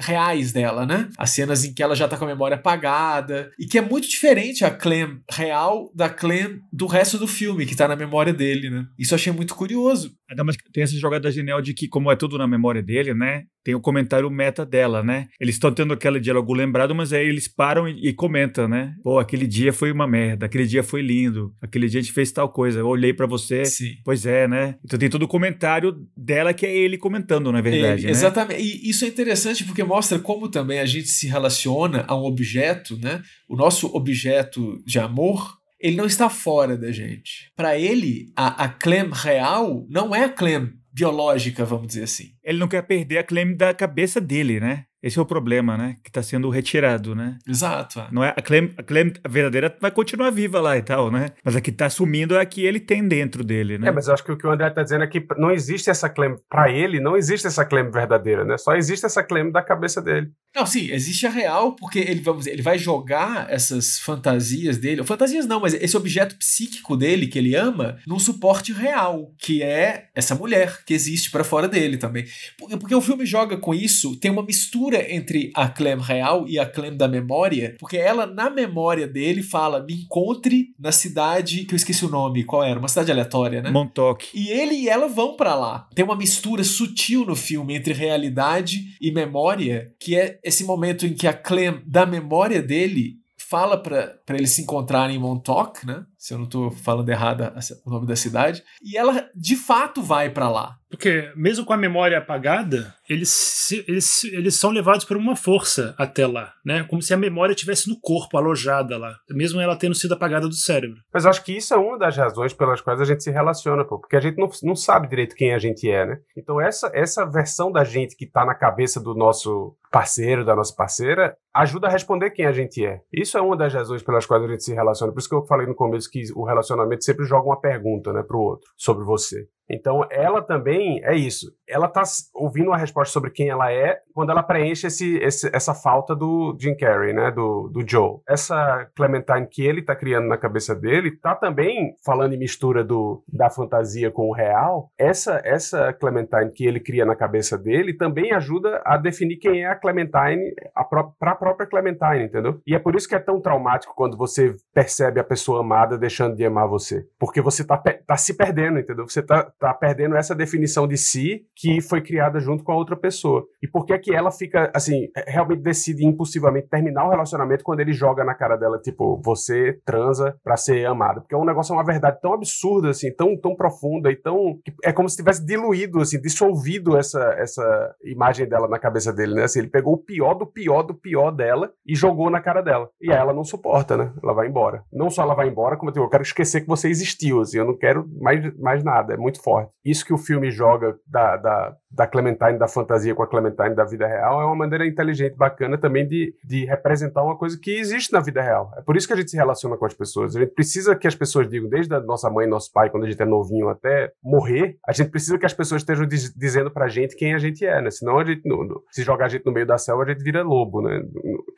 reais dela, né? As cenas em que ela já tá com a memória apagada. E que é muito diferente a Clem real da Clem do resto do filme, que tá na memória dele, né? Isso eu achei muito curioso. Ainda mais tem essa jogada genial de que, como é tudo na memória dele, né? Tem o comentário meta dela, né? Eles estão tendo aquele diálogo lembrado, mas aí eles param e, e comentam, né? Pô, aquele dia foi uma merda, aquele dia foi lindo, aquele dia a gente fez tal coisa, eu olhei para você, Sim. pois é, né? Então tem todo o comentário dela que é ele comentando, na é verdade. Ele, né? Exatamente. E isso é interessante porque mostra como também a gente se relaciona a um objeto, né? O nosso objeto de amor ele não está fora da gente. Para ele, a, a Clem real não é a Clem biológica, vamos dizer assim. Ele não quer perder a Clem da cabeça dele, né? Esse é o problema, né? Que está sendo retirado, né? Exato. É. Não é a Clem, a Clem a verdadeira vai continuar viva lá e tal, né? Mas a que está sumindo é a que ele tem dentro dele, né? É, mas eu acho que o que o André está dizendo é que não existe essa Clem para ele, não existe essa Clem verdadeira, né? Só existe essa Clem da cabeça dele. Não, sim, existe a real, porque ele, vamos dizer, ele vai jogar essas fantasias dele, fantasias não, mas esse objeto psíquico dele que ele ama, num suporte real, que é essa mulher que existe para fora dele também. Porque, porque o filme joga com isso, tem uma mistura mistura entre a Clem real e a Clem da memória, porque ela, na memória dele, fala: me encontre na cidade que eu esqueci o nome, qual era? Uma cidade aleatória, né? Montauk. E ele e ela vão para lá. Tem uma mistura sutil no filme entre realidade e memória, que é esse momento em que a Clem, da memória dele, fala para eles se encontrarem em Montauk, né? Se eu não estou falando errado o nome da cidade. E ela de fato vai para lá. Porque, mesmo com a memória apagada, eles, eles, eles são levados por uma força até lá, né? Como se a memória estivesse no corpo, alojada lá, mesmo ela tendo sido apagada do cérebro. Mas acho que isso é uma das razões pelas quais a gente se relaciona, pô, porque a gente não, não sabe direito quem a gente é, né? Então, essa, essa versão da gente que está na cabeça do nosso parceiro, da nossa parceira, ajuda a responder quem a gente é. Isso é uma das razões pelas quais a gente se relaciona. Por isso que eu falei no começo que o relacionamento sempre joga uma pergunta, né, pro outro, sobre você. Então, ela também é isso. Ela tá ouvindo a resposta sobre quem ela é quando ela preenche esse, esse, essa falta do Jim Carrey, né? Do, do Joe. Essa Clementine que ele tá criando na cabeça dele tá também falando em mistura do, da fantasia com o real. Essa, essa Clementine que ele cria na cabeça dele também ajuda a definir quem é a Clementine a pró pra própria Clementine, entendeu? E é por isso que é tão traumático quando você percebe a pessoa amada deixando de amar você. Porque você tá, tá se perdendo, entendeu? Você tá tá perdendo essa definição de si que foi criada junto com a outra pessoa. E por que é que ela fica, assim, realmente decide impulsivamente terminar o relacionamento quando ele joga na cara dela, tipo, você transa pra ser amada? Porque é um negócio, é uma verdade tão absurda, assim, tão, tão profunda e tão... É como se tivesse diluído, assim, dissolvido essa, essa imagem dela na cabeça dele, né? Assim, ele pegou o pior do pior do pior dela e jogou na cara dela. E ela não suporta, né? Ela vai embora. Não só ela vai embora, como eu, digo, eu quero esquecer que você existiu, assim, eu não quero mais, mais nada. É muito forte. Isso que o filme joga da, da, da Clementine da fantasia com a Clementine da vida real é uma maneira inteligente, bacana também de, de representar uma coisa que existe na vida real. É por isso que a gente se relaciona com as pessoas. A gente precisa que as pessoas digam, desde a nossa mãe, nosso pai, quando a gente é novinho até morrer, a gente precisa que as pessoas estejam diz, dizendo pra gente quem a gente é, né? Senão a gente, no, no, se jogar a gente no meio da selva, a gente vira lobo, né?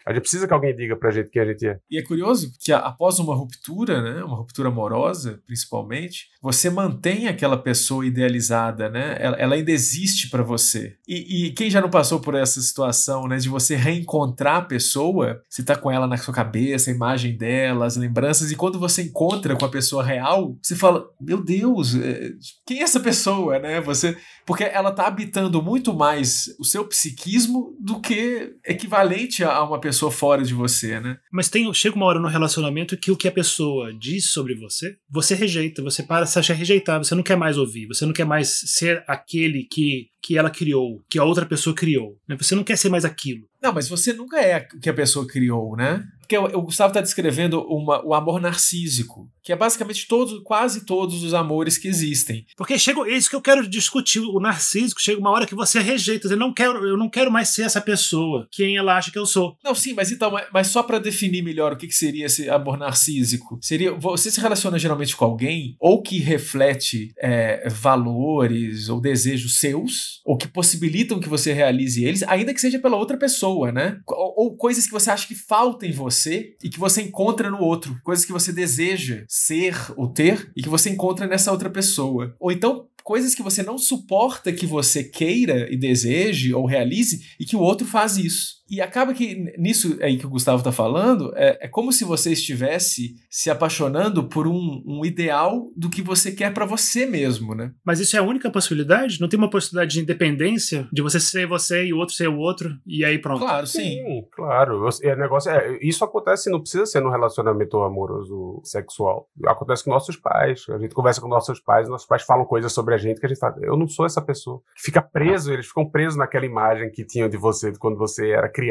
A gente precisa que alguém diga pra gente quem a gente é. E é curioso que após uma ruptura, né? Uma ruptura amorosa, principalmente, você mantém aquela pessoa idealizada, né? Ela, ela ainda existe pra você. E, e quem já não passou por essa situação, né, de você reencontrar a pessoa, você tá com ela na sua cabeça, a imagem dela, as lembranças, e quando você encontra com a pessoa real, você fala: Meu Deus, é, quem é essa pessoa, né? Você. Porque ela tá habitando muito mais o seu psiquismo do que equivalente a uma pessoa fora de você, né? Mas tem, chega uma hora no relacionamento que o que a pessoa diz sobre você, você rejeita, você para se achar rejeitar, você não quer mais ouvir, você não quer mais ser aquele que, que ela criou, que a outra pessoa criou. Né? Você não quer ser mais aquilo. Não, mas você nunca é o que a pessoa criou, né? Porque o, Gustavo está descrevendo uma, o amor narcísico, que é basicamente todos, quase todos os amores que existem. Porque chega, é isso que eu quero discutir. O narcísico chega uma hora que você rejeita. Eu não quero, eu não quero mais ser essa pessoa, quem ela acha que eu sou. Não, sim, mas então, mas só para definir melhor o que, que seria esse amor narcísico, seria você se relaciona geralmente com alguém ou que reflete é, valores ou desejos seus, ou que possibilitam que você realize eles, ainda que seja pela outra pessoa, né? Ou, coisas que você acha que faltam em você e que você encontra no outro, coisas que você deseja ser ou ter e que você encontra nessa outra pessoa. Ou então coisas que você não suporta que você queira e deseje ou realize e que o outro faz isso. E acaba que nisso aí que o Gustavo está falando, é, é, como se você estivesse se apaixonando por um, um ideal do que você quer para você mesmo, né? Mas isso é a única possibilidade? Não tem uma possibilidade de independência? De você ser você e o outro ser o outro? E aí pronto. Claro, sim. Sim, claro. É, negócio, é, isso acontece, não precisa ser no relacionamento amoroso sexual. Acontece com nossos pais. A gente conversa com nossos pais, nossos pais falam coisas sobre a gente que a gente fala, eu não sou essa pessoa. Fica preso, eles ficam presos naquela imagem que tinham de você quando você era criança.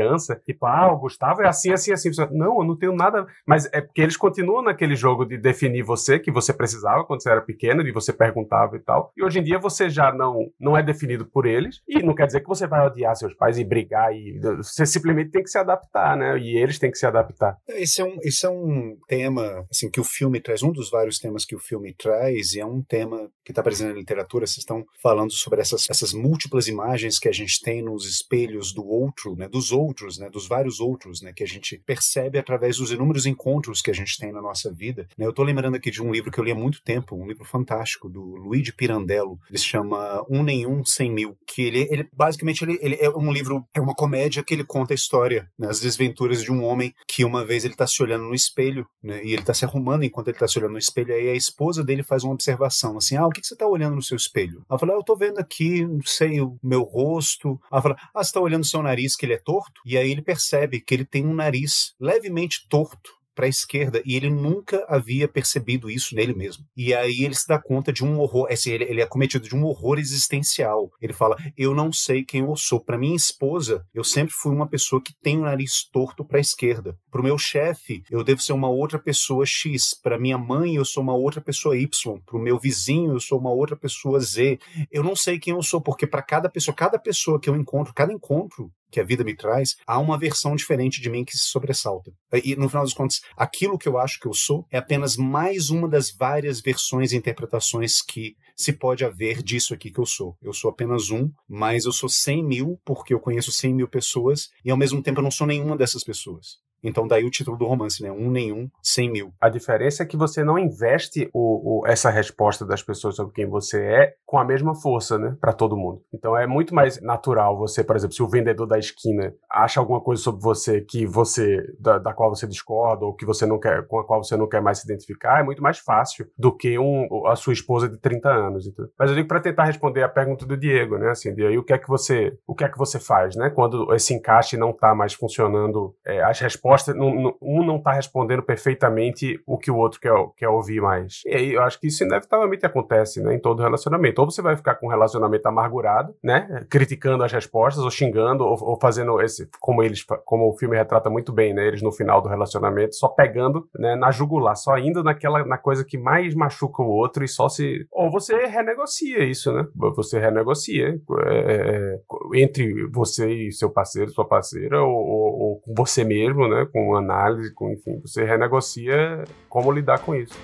Tipo, ah, o Gustavo é assim, assim, assim. Não, eu não tenho nada. Mas é porque eles continuam naquele jogo de definir você, que você precisava quando você era pequeno, de você perguntava e tal. E hoje em dia você já não, não é definido por eles. E não quer dizer que você vai odiar seus pais e brigar. E você simplesmente tem que se adaptar, né? E eles têm que se adaptar. Esse é um, esse é um tema assim, que o filme traz, um dos vários temas que o filme traz, e é um tema que está presente na literatura. Vocês estão falando sobre essas, essas múltiplas imagens que a gente tem nos espelhos do outro, né? Dos outros, né? Dos vários outros, né? Que a gente percebe através dos inúmeros encontros que a gente tem na nossa vida. Né? Eu estou lembrando aqui de um livro que eu li há muito tempo, um livro fantástico do Luigi Pirandello. Ele se chama Um Nenhum Cem Mil. Que ele, ele basicamente ele, ele é um livro, é uma comédia que ele conta a história, né? as desventuras de um homem que uma vez ele está se olhando no espelho, né? E ele está se arrumando enquanto ele está se olhando no espelho. Aí a esposa dele faz uma observação assim: Ah, o que, que você está olhando no seu espelho? Ela fala: ah, Eu estou vendo aqui, não sei, o meu rosto. Ela fala: Ah, você está olhando o seu nariz que ele é torto? E aí ele percebe que ele tem um nariz levemente torto para a esquerda e ele nunca havia percebido isso nele mesmo. E aí ele se dá conta de um horror, assim, ele, ele é cometido de um horror existencial. Ele fala: Eu não sei quem eu sou. Para minha esposa, eu sempre fui uma pessoa que tem o nariz torto para a esquerda. Para o meu chefe, eu devo ser uma outra pessoa X. Para minha mãe, eu sou uma outra pessoa Y. Para o meu vizinho, eu sou uma outra pessoa Z. Eu não sei quem eu sou, porque para cada pessoa, cada pessoa que eu encontro, cada encontro que a vida me traz, há uma versão diferente de mim que se sobressalta. E no final das contas, aquilo que eu acho que eu sou é apenas mais uma das várias versões e interpretações que se pode haver disso aqui que eu sou. Eu sou apenas um, mas eu sou 100 mil porque eu conheço 100 mil pessoas e ao mesmo tempo eu não sou nenhuma dessas pessoas. Então daí o título do romance, né? Um nenhum, cem mil. A diferença é que você não investe o, o, essa resposta das pessoas sobre quem você é com a mesma força, né? Para todo mundo. Então é muito mais natural você, por exemplo, se o vendedor da esquina acha alguma coisa sobre você que você da, da qual você discorda ou que você não quer, com a qual você não quer mais se identificar, é muito mais fácil do que um, a sua esposa de 30 anos. Então. Mas eu digo para tentar responder a pergunta do Diego, né? Assim, e aí o que é que você, o que é que você faz, né? Quando esse encaixe não está mais funcionando, é, as respostas resposta, um não está respondendo perfeitamente o que o outro quer, quer ouvir mais. E aí eu acho que isso inevitavelmente acontece, né, em todo relacionamento. Ou você vai ficar com um relacionamento amargurado, né, criticando as respostas, ou xingando, ou, ou fazendo esse, como eles, como o filme retrata muito bem, né, eles no final do relacionamento, só pegando, né, na jugular, só indo naquela, na coisa que mais machuca o outro e só se... Ou você renegocia isso, né, você renegocia é, é, entre você e seu parceiro, sua parceira, ou, ou, com você mesmo, né, com análise, com enfim, você renegocia como lidar com isso.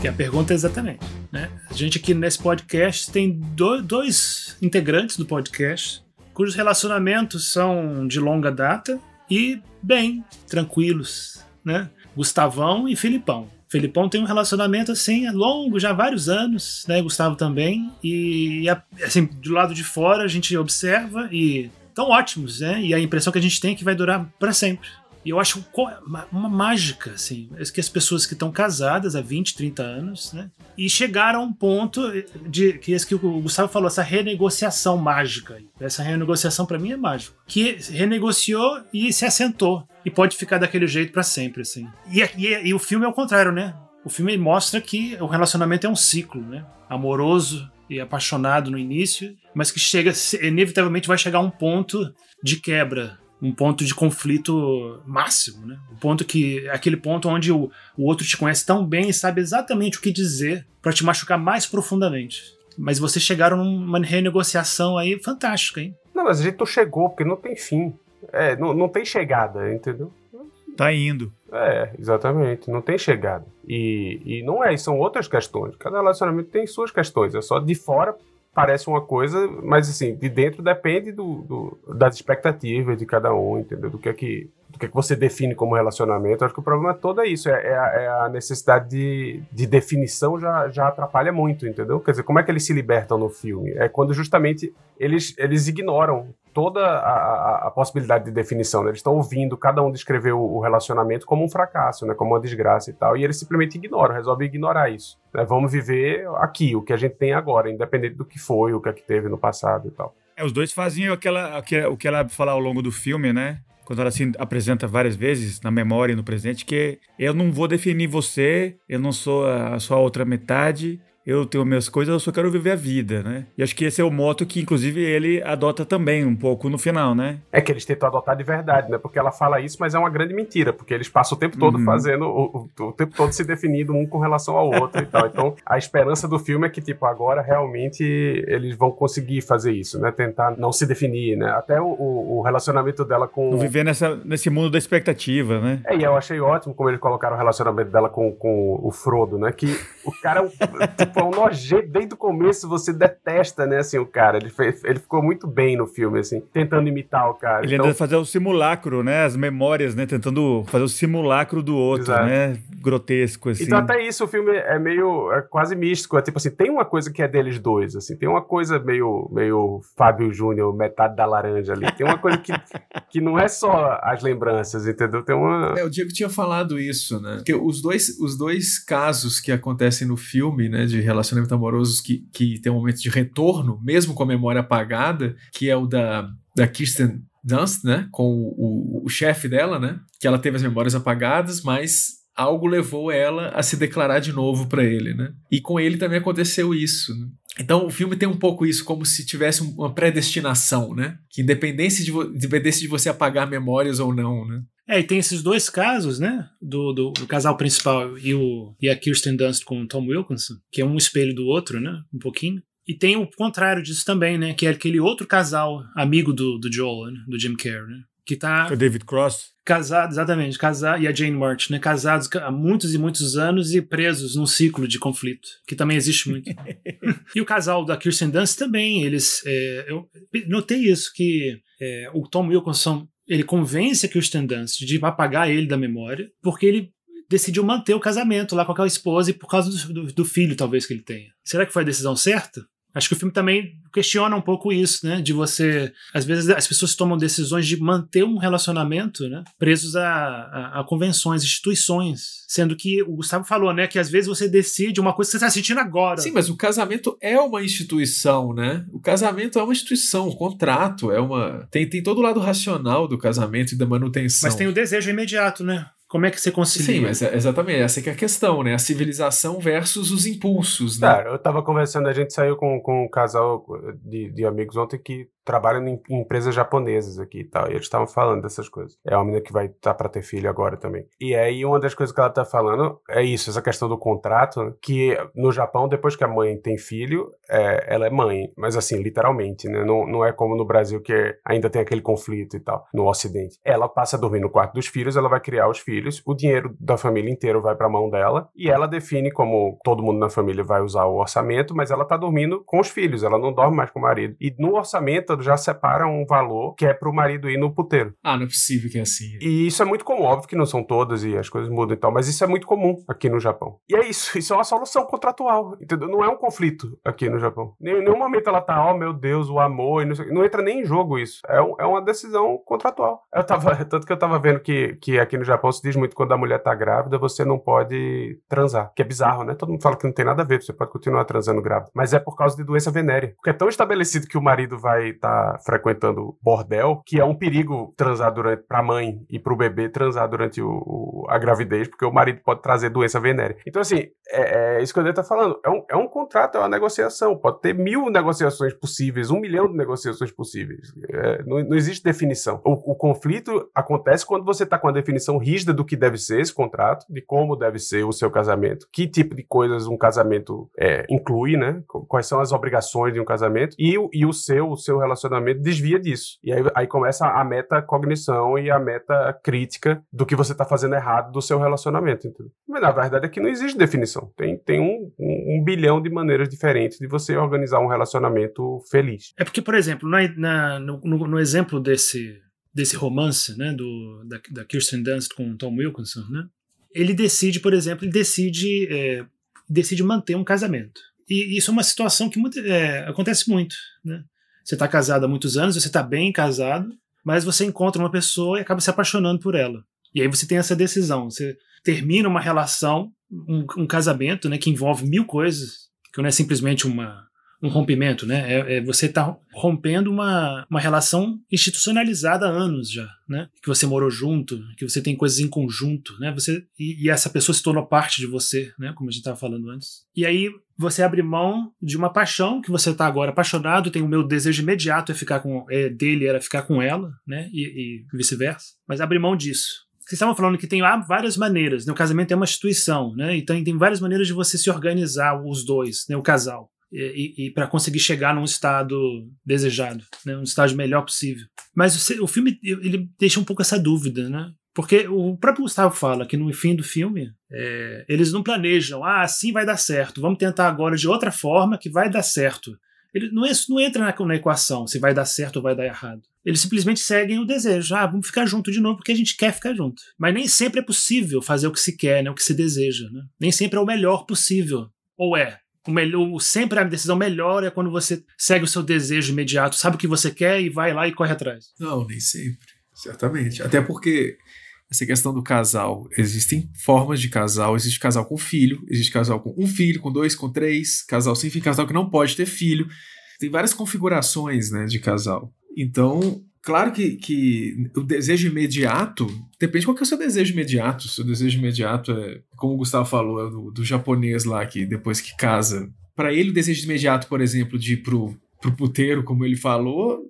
Que a pergunta é exatamente, né? A gente aqui nesse podcast tem do, dois integrantes do podcast cujos relacionamentos são de longa data e bem tranquilos, né? Gustavão e Filipão. Felipão tem um relacionamento assim longo, já há vários anos, né? Gustavo também. E assim, do lado de fora a gente observa e tão ótimos, né? E a impressão que a gente tem é que vai durar para sempre. E eu acho uma mágica, assim, que as pessoas que estão casadas há 20, 30 anos, né? E chegaram a um ponto de que esse que o Gustavo falou, essa renegociação mágica. Essa renegociação para mim é mágica. Que renegociou e se assentou. E pode ficar daquele jeito para sempre, assim. E, e, e o filme é o contrário, né? O filme mostra que o relacionamento é um ciclo, né? Amoroso e apaixonado no início, mas que chega, inevitavelmente vai chegar a um ponto de quebra um ponto de conflito máximo, né? Um ponto que aquele ponto onde o, o outro te conhece tão bem e sabe exatamente o que dizer para te machucar mais profundamente. Mas vocês chegaram numa renegociação aí fantástica, hein? Não, mas a gente não chegou, porque não tem fim. É, não, não tem chegada, entendeu? Tá indo. É, exatamente. Não tem chegada. E, e não é, são outras questões. Cada relacionamento tem suas questões. É só de fora parece uma coisa, mas assim, de dentro depende do, do, das expectativas de cada um, entendeu? Do que é que, do que, é que você define como relacionamento. Acho que o problema todo é isso, é, é, a, é a, necessidade de, de definição já, já atrapalha muito, entendeu? Quer dizer, como é que eles se libertam no filme? É quando justamente eles, eles ignoram toda a, a, a, possibilidade de definição. Né? Eles estão ouvindo cada um descrever o, o, relacionamento como um fracasso, né? como uma desgraça e tal, e eles simplesmente ignoram, resolvem ignorar isso. Né? Vamos viver aqui, o que a gente tem agora, independente do que foi, o que é que teve no passado e tal. É, os dois fazem aquela, aquela, o que ela fala ao longo do filme, né? quando ela se apresenta várias vezes na memória e no presente, que eu não vou definir você, eu não sou a sua outra metade, eu tenho minhas coisas, eu só quero viver a vida, né? E acho que esse é o moto que, inclusive, ele adota também um pouco no final, né? É que eles tentam adotar de verdade, né? Porque ela fala isso, mas é uma grande mentira, porque eles passam o tempo todo uhum. fazendo, o, o, o, tempo todo se definindo um com relação ao outro e tal. [laughs] Então, a esperança do filme é que, tipo, agora realmente eles vão conseguir fazer isso, né? Tentar não se definir, né? Até o, o relacionamento dela com. Não viver nessa, nesse mundo da expectativa, né? É, e eu achei ótimo como eles colocaram o relacionamento dela com, com o Frodo, né? Que o cara, tipo, [laughs] é um nojento, desde o começo você detesta, né, assim, o cara. Ele, fez, ele ficou muito bem no filme, assim, tentando imitar o cara. Ele então... ainda fazer o simulacro, né, as memórias, né, tentando fazer o simulacro do outro, Exato. né, grotesco, assim. Então até isso o filme é meio, é quase místico, é tipo assim, tem uma coisa que é deles dois, assim, tem uma coisa meio, meio Fábio Júnior, metade da laranja ali, tem uma coisa que, que não é só as lembranças, entendeu? Tem uma... É, o Diego tinha falado isso, né, porque os dois, os dois casos que acontecem no filme, né, de relacionamento amorosos que, que tem um momento de retorno, mesmo com a memória apagada, que é o da, da Kirsten Dunst, né? Com o, o, o chefe dela, né? Que ela teve as memórias apagadas, mas algo levou ela a se declarar de novo para ele, né? E com ele também aconteceu isso. Né? Então o filme tem um pouco isso, como se tivesse uma predestinação, né? Que independente de, independente de você apagar memórias ou não, né? É, e tem esses dois casos, né? Do, do, do, casal principal e, o, e a Kirsten Dunst com o Tom Wilkinson, que é um espelho do outro, né? Um pouquinho. E tem o contrário disso também, né? Que é aquele outro casal, amigo do, do Joel, né? do Jim Carrey, né? Que tá. O David Cross. Casado, exatamente, casado, e a Jane March, né? Casados há muitos e muitos anos e presos num ciclo de conflito, que também existe muito. [laughs] e o casal da Kirsten Dunst também, eles. É, eu notei isso, que é, o Tom Wilkinson ele convence a Kirsten Dunst de apagar ele da memória, porque ele decidiu manter o casamento lá com aquela esposa e por causa do, do, do filho, talvez, que ele tenha. Será que foi a decisão certa? Acho que o filme também questiona um pouco isso, né? De você. Às vezes as pessoas tomam decisões de manter um relacionamento, né? Presos a, a, a convenções, instituições. Sendo que o Gustavo falou, né? Que às vezes você decide uma coisa que você está sentindo agora. Sim, mas o casamento é uma instituição, né? O casamento é uma instituição, o contrato é uma. Tem, tem todo o lado racional do casamento e da manutenção. Mas tem o desejo imediato, né? Como é que você concilia? Sim, mas é exatamente, essa é a questão, né? A civilização versus os impulsos, né? Cara, eu tava conversando, a gente saiu com, com um casal de, de amigos ontem que trabalham em, em empresas japonesas aqui e tal. E eles estavam falando dessas coisas. É uma menina que vai estar tá para ter filho agora também. E aí uma das coisas que ela tá falando é isso, essa questão do contrato, que no Japão, depois que a mãe tem filho, é, ela é mãe. Mas assim, literalmente, né? Não, não é como no Brasil que ainda tem aquele conflito e tal, no Ocidente. Ela passa a dormir no quarto dos filhos, ela vai criar os filhos, o dinheiro da família inteiro vai para a mão dela e ela define como todo mundo na família vai usar o orçamento, mas ela tá dormindo com os filhos, ela não dorme mais com o marido. E no orçamento bêbado, já separa um valor que é pro marido ir no puteiro. Ah, não é possível que é assim. E isso é muito comum, óbvio que não são todas e as coisas mudam e tal, mas isso é muito comum aqui no Japão. E é isso, isso é uma solução contratual, entendeu? Não é um conflito aqui no Japão. Em nenhum momento ela tá, oh meu Deus, o amor, não, não, entra nem em jogo isso. É, um, é uma decisão contratual. Eu tava, [laughs] tanto que eu tava vendo que, que aqui no Japão se diz muito que quando a mulher tá grávida, você não pode transar. Que é bizarro, né? Todo mundo fala que não tem nada a ver, você pode continuar transando grávida. Mas é por causa de doença venérea. Porque é tão estabelecido que o marido vai estar tá frequentando bordel que é um perigo transar durante pra mãe e pro bebê transar durante o, o, a gravidez, porque o marido pode trazer doença venérea. Então, assim, é, é isso que o André tá falando. É um, é um contrato, é uma negociação. Pode ter mil negociações possíveis, um milhão de negociações possíveis. É, não, não, existe definição. O, o conflito acontece quando você está com a definição rígida do que deve ser esse contrato, de como deve ser o seu casamento, que tipo de coisas um casamento é, inclui, né? Quais são as obrigações de um casamento e, e o seu o seu relacionamento desvia disso. E aí, aí começa a metacognição e a meta crítica do que você está fazendo errado do seu relacionamento. Entendeu? Mas na verdade é que não existe definição. Tem, tem um, um, um bilhão de maneiras diferentes de você organizar um relacionamento feliz. É porque, por exemplo, na, na, no, no, exemplo desse, desse romance, né, do, da, da Kirsten Dunst com Tom Wilkinson, né, ele decide, por exemplo, ele decide, é, decide manter um casamento. E isso é uma situação que muito, é, acontece muito, né? Você está casado há muitos anos, você está bem casado, mas você encontra uma pessoa e acaba se apaixonando por ela. E aí você tem essa decisão, você termina uma relação, um, um casamento, né, que envolve mil coisas, que não é simplesmente uma um rompimento, né? É, é você está rompendo uma, uma relação institucionalizada há anos já, né? Que você morou junto, que você tem coisas em conjunto, né? Você e, e essa pessoa se tornou parte de você, né? Como a gente estava falando antes. E aí você abre mão de uma paixão que você está agora apaixonado, tem o meu desejo imediato é ficar com é, dele era ficar com ela, né? E, e vice-versa. Mas abre mão disso. Vocês estavam falando que tem várias maneiras, né? O casamento é uma instituição, né? Então tem várias maneiras de você se organizar os dois, né? O casal e, e para conseguir chegar num estado desejado, né, um estado melhor possível. Mas o, o, filme ele deixa um pouco essa dúvida, né? Porque o próprio Gustavo fala que no fim do filme é, eles não planejam, ah, assim vai dar certo, vamos tentar agora de outra forma que vai dar certo. Ele não, é, não entra na, na, equação se vai dar certo ou vai dar errado. Eles simplesmente seguem o desejo. Ah, vamos ficar junto de novo porque a gente quer ficar junto. Mas nem sempre é possível fazer o que se quer, né, o que se deseja. Né? Nem sempre é o melhor possível. Ou é? O melhor, sempre a decisão melhor é quando você segue o seu desejo imediato, sabe o que você quer e vai lá e corre atrás. Não, nem sempre. Certamente. Até porque essa questão do casal, existem formas de casal, existe casal com filho, existe casal com um filho, com dois, com três, casal sem filho, casal que não pode ter filho. Tem várias configurações, né, de casal. Então, Claro que, que o desejo imediato depende qual que é o seu desejo imediato. Seu desejo imediato é, como o Gustavo falou, é do, do japonês lá que depois que casa. Para ele, o desejo imediato, por exemplo, de ir pro, pro puteiro, como ele falou,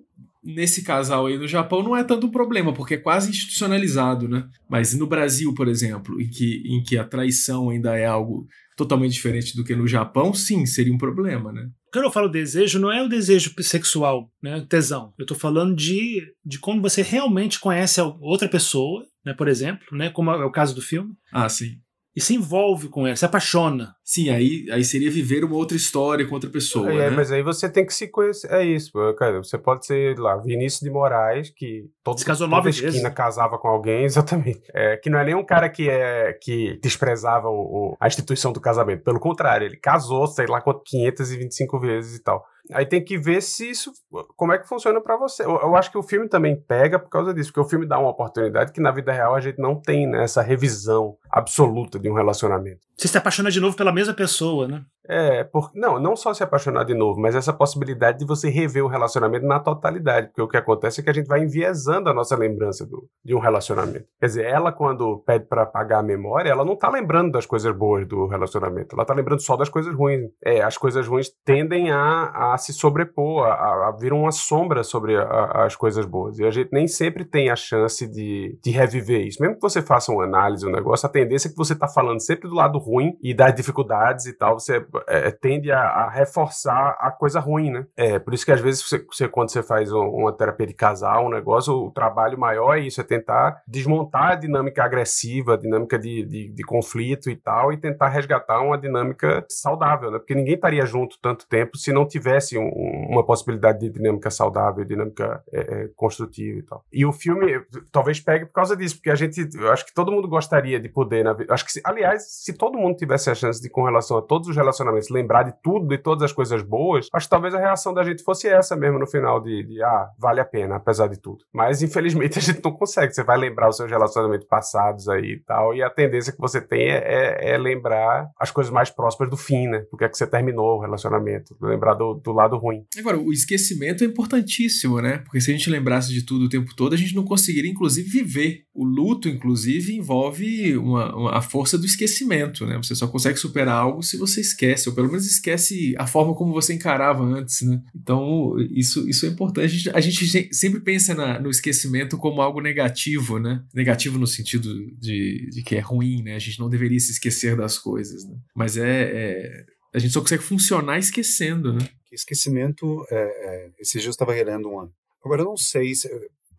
nesse casal aí no Japão não é tanto um problema, porque é quase institucionalizado, né? Mas no Brasil, por exemplo, em que, em que a traição ainda é algo totalmente diferente do que no Japão, sim, seria um problema, né? Quando eu falo desejo, não é o desejo sexual, né, tesão. Eu estou falando de, de quando você realmente conhece outra pessoa, né, por exemplo, né, como é o caso do filme. Ah, sim e se envolve com ela, se apaixona. Sim, aí, aí seria viver uma outra história com outra pessoa. É, né? mas aí você tem que se conhecer. É isso, cara. Você pode ser lá, Vinícius de Moraes, que todo, se casou toda nove esquina vezes. casava com alguém, [laughs] exatamente. É, que não é nem um cara que, é, que desprezava o, o, a instituição do casamento. Pelo contrário, ele casou, sei lá, 525 vezes e tal. Aí tem que ver se isso, como é que funciona para você. Eu, eu, acho que o filme também pega por causa disso, porque o filme dá uma oportunidade que na vida real a gente não tem né, essa revisão absoluta de um relacionamento. Você se apaixona de novo pela mesma pessoa, né? É, por, não, não só se apaixonar de novo, mas essa possibilidade de você rever o relacionamento na totalidade, porque o que acontece é que a gente vai enviesando a nossa lembrança do, de um relacionamento. Quer dizer, ela quando pede para apagar a memória, ela não tá lembrando das coisas boas do relacionamento, ela tá lembrando só das coisas ruins. É, as coisas ruins tendem a, a se sobrepor, a, a vir uma sombra sobre a, as coisas boas, e a gente nem sempre tem a chance de, de reviver isso. Mesmo que você faça uma análise, um negócio, a tendência é que você tá falando sempre do lado ruim e das dificuldades e tal, você é, tende a, a, reforçar a coisa ruim, né? É, por isso que às vezes você, você quando você faz um, uma terapia de casal, um negócio, o trabalho maior é isso, é tentar desmontar a dinâmica agressiva, a dinâmica de, de, de conflito e tal, e tentar resgatar uma dinâmica saudável, né? Porque ninguém estaria junto tanto tempo se não tivesse um, uma possibilidade de dinâmica saudável, dinâmica é, é, construtiva e tal. E o filme talvez pegue por causa disso, porque a gente, eu acho que todo mundo gostaria de poder, né? acho que, se, aliás, se todo mundo tivesse a chance de, com relação a todos os relacionamentos, lembrar de tudo, de todas as coisas boas, acho que talvez a reação da gente fosse essa mesmo no final, de, de ah, vale a pena, apesar de tudo. Mas, infelizmente, a gente não consegue. Você vai lembrar os seus relacionamentos passados aí e tal, e a tendência que você tem é, é, é lembrar as coisas mais próximas do fim, né? Porque é que você terminou o relacionamento, lembrar do, do lado ruim. Agora, o esquecimento é importantíssimo, né? Porque se a gente lembrasse de tudo o tempo todo, a gente não conseguiria, inclusive, viver. O luto, inclusive, envolve uma, uma, a força do esquecimento, né? Você só consegue superar algo se você esquece, ou pelo menos esquece a forma como você encarava antes, né? Então, isso, isso é importante. A gente, a gente sempre pensa na, no esquecimento como algo negativo, né? Negativo no sentido de, de que é ruim, né? A gente não deveria se esquecer das coisas, né? Mas é, é a gente só consegue funcionar esquecendo, né? Esquecimento, é, é, esses dias eu estava relendo uma. Agora, eu não sei se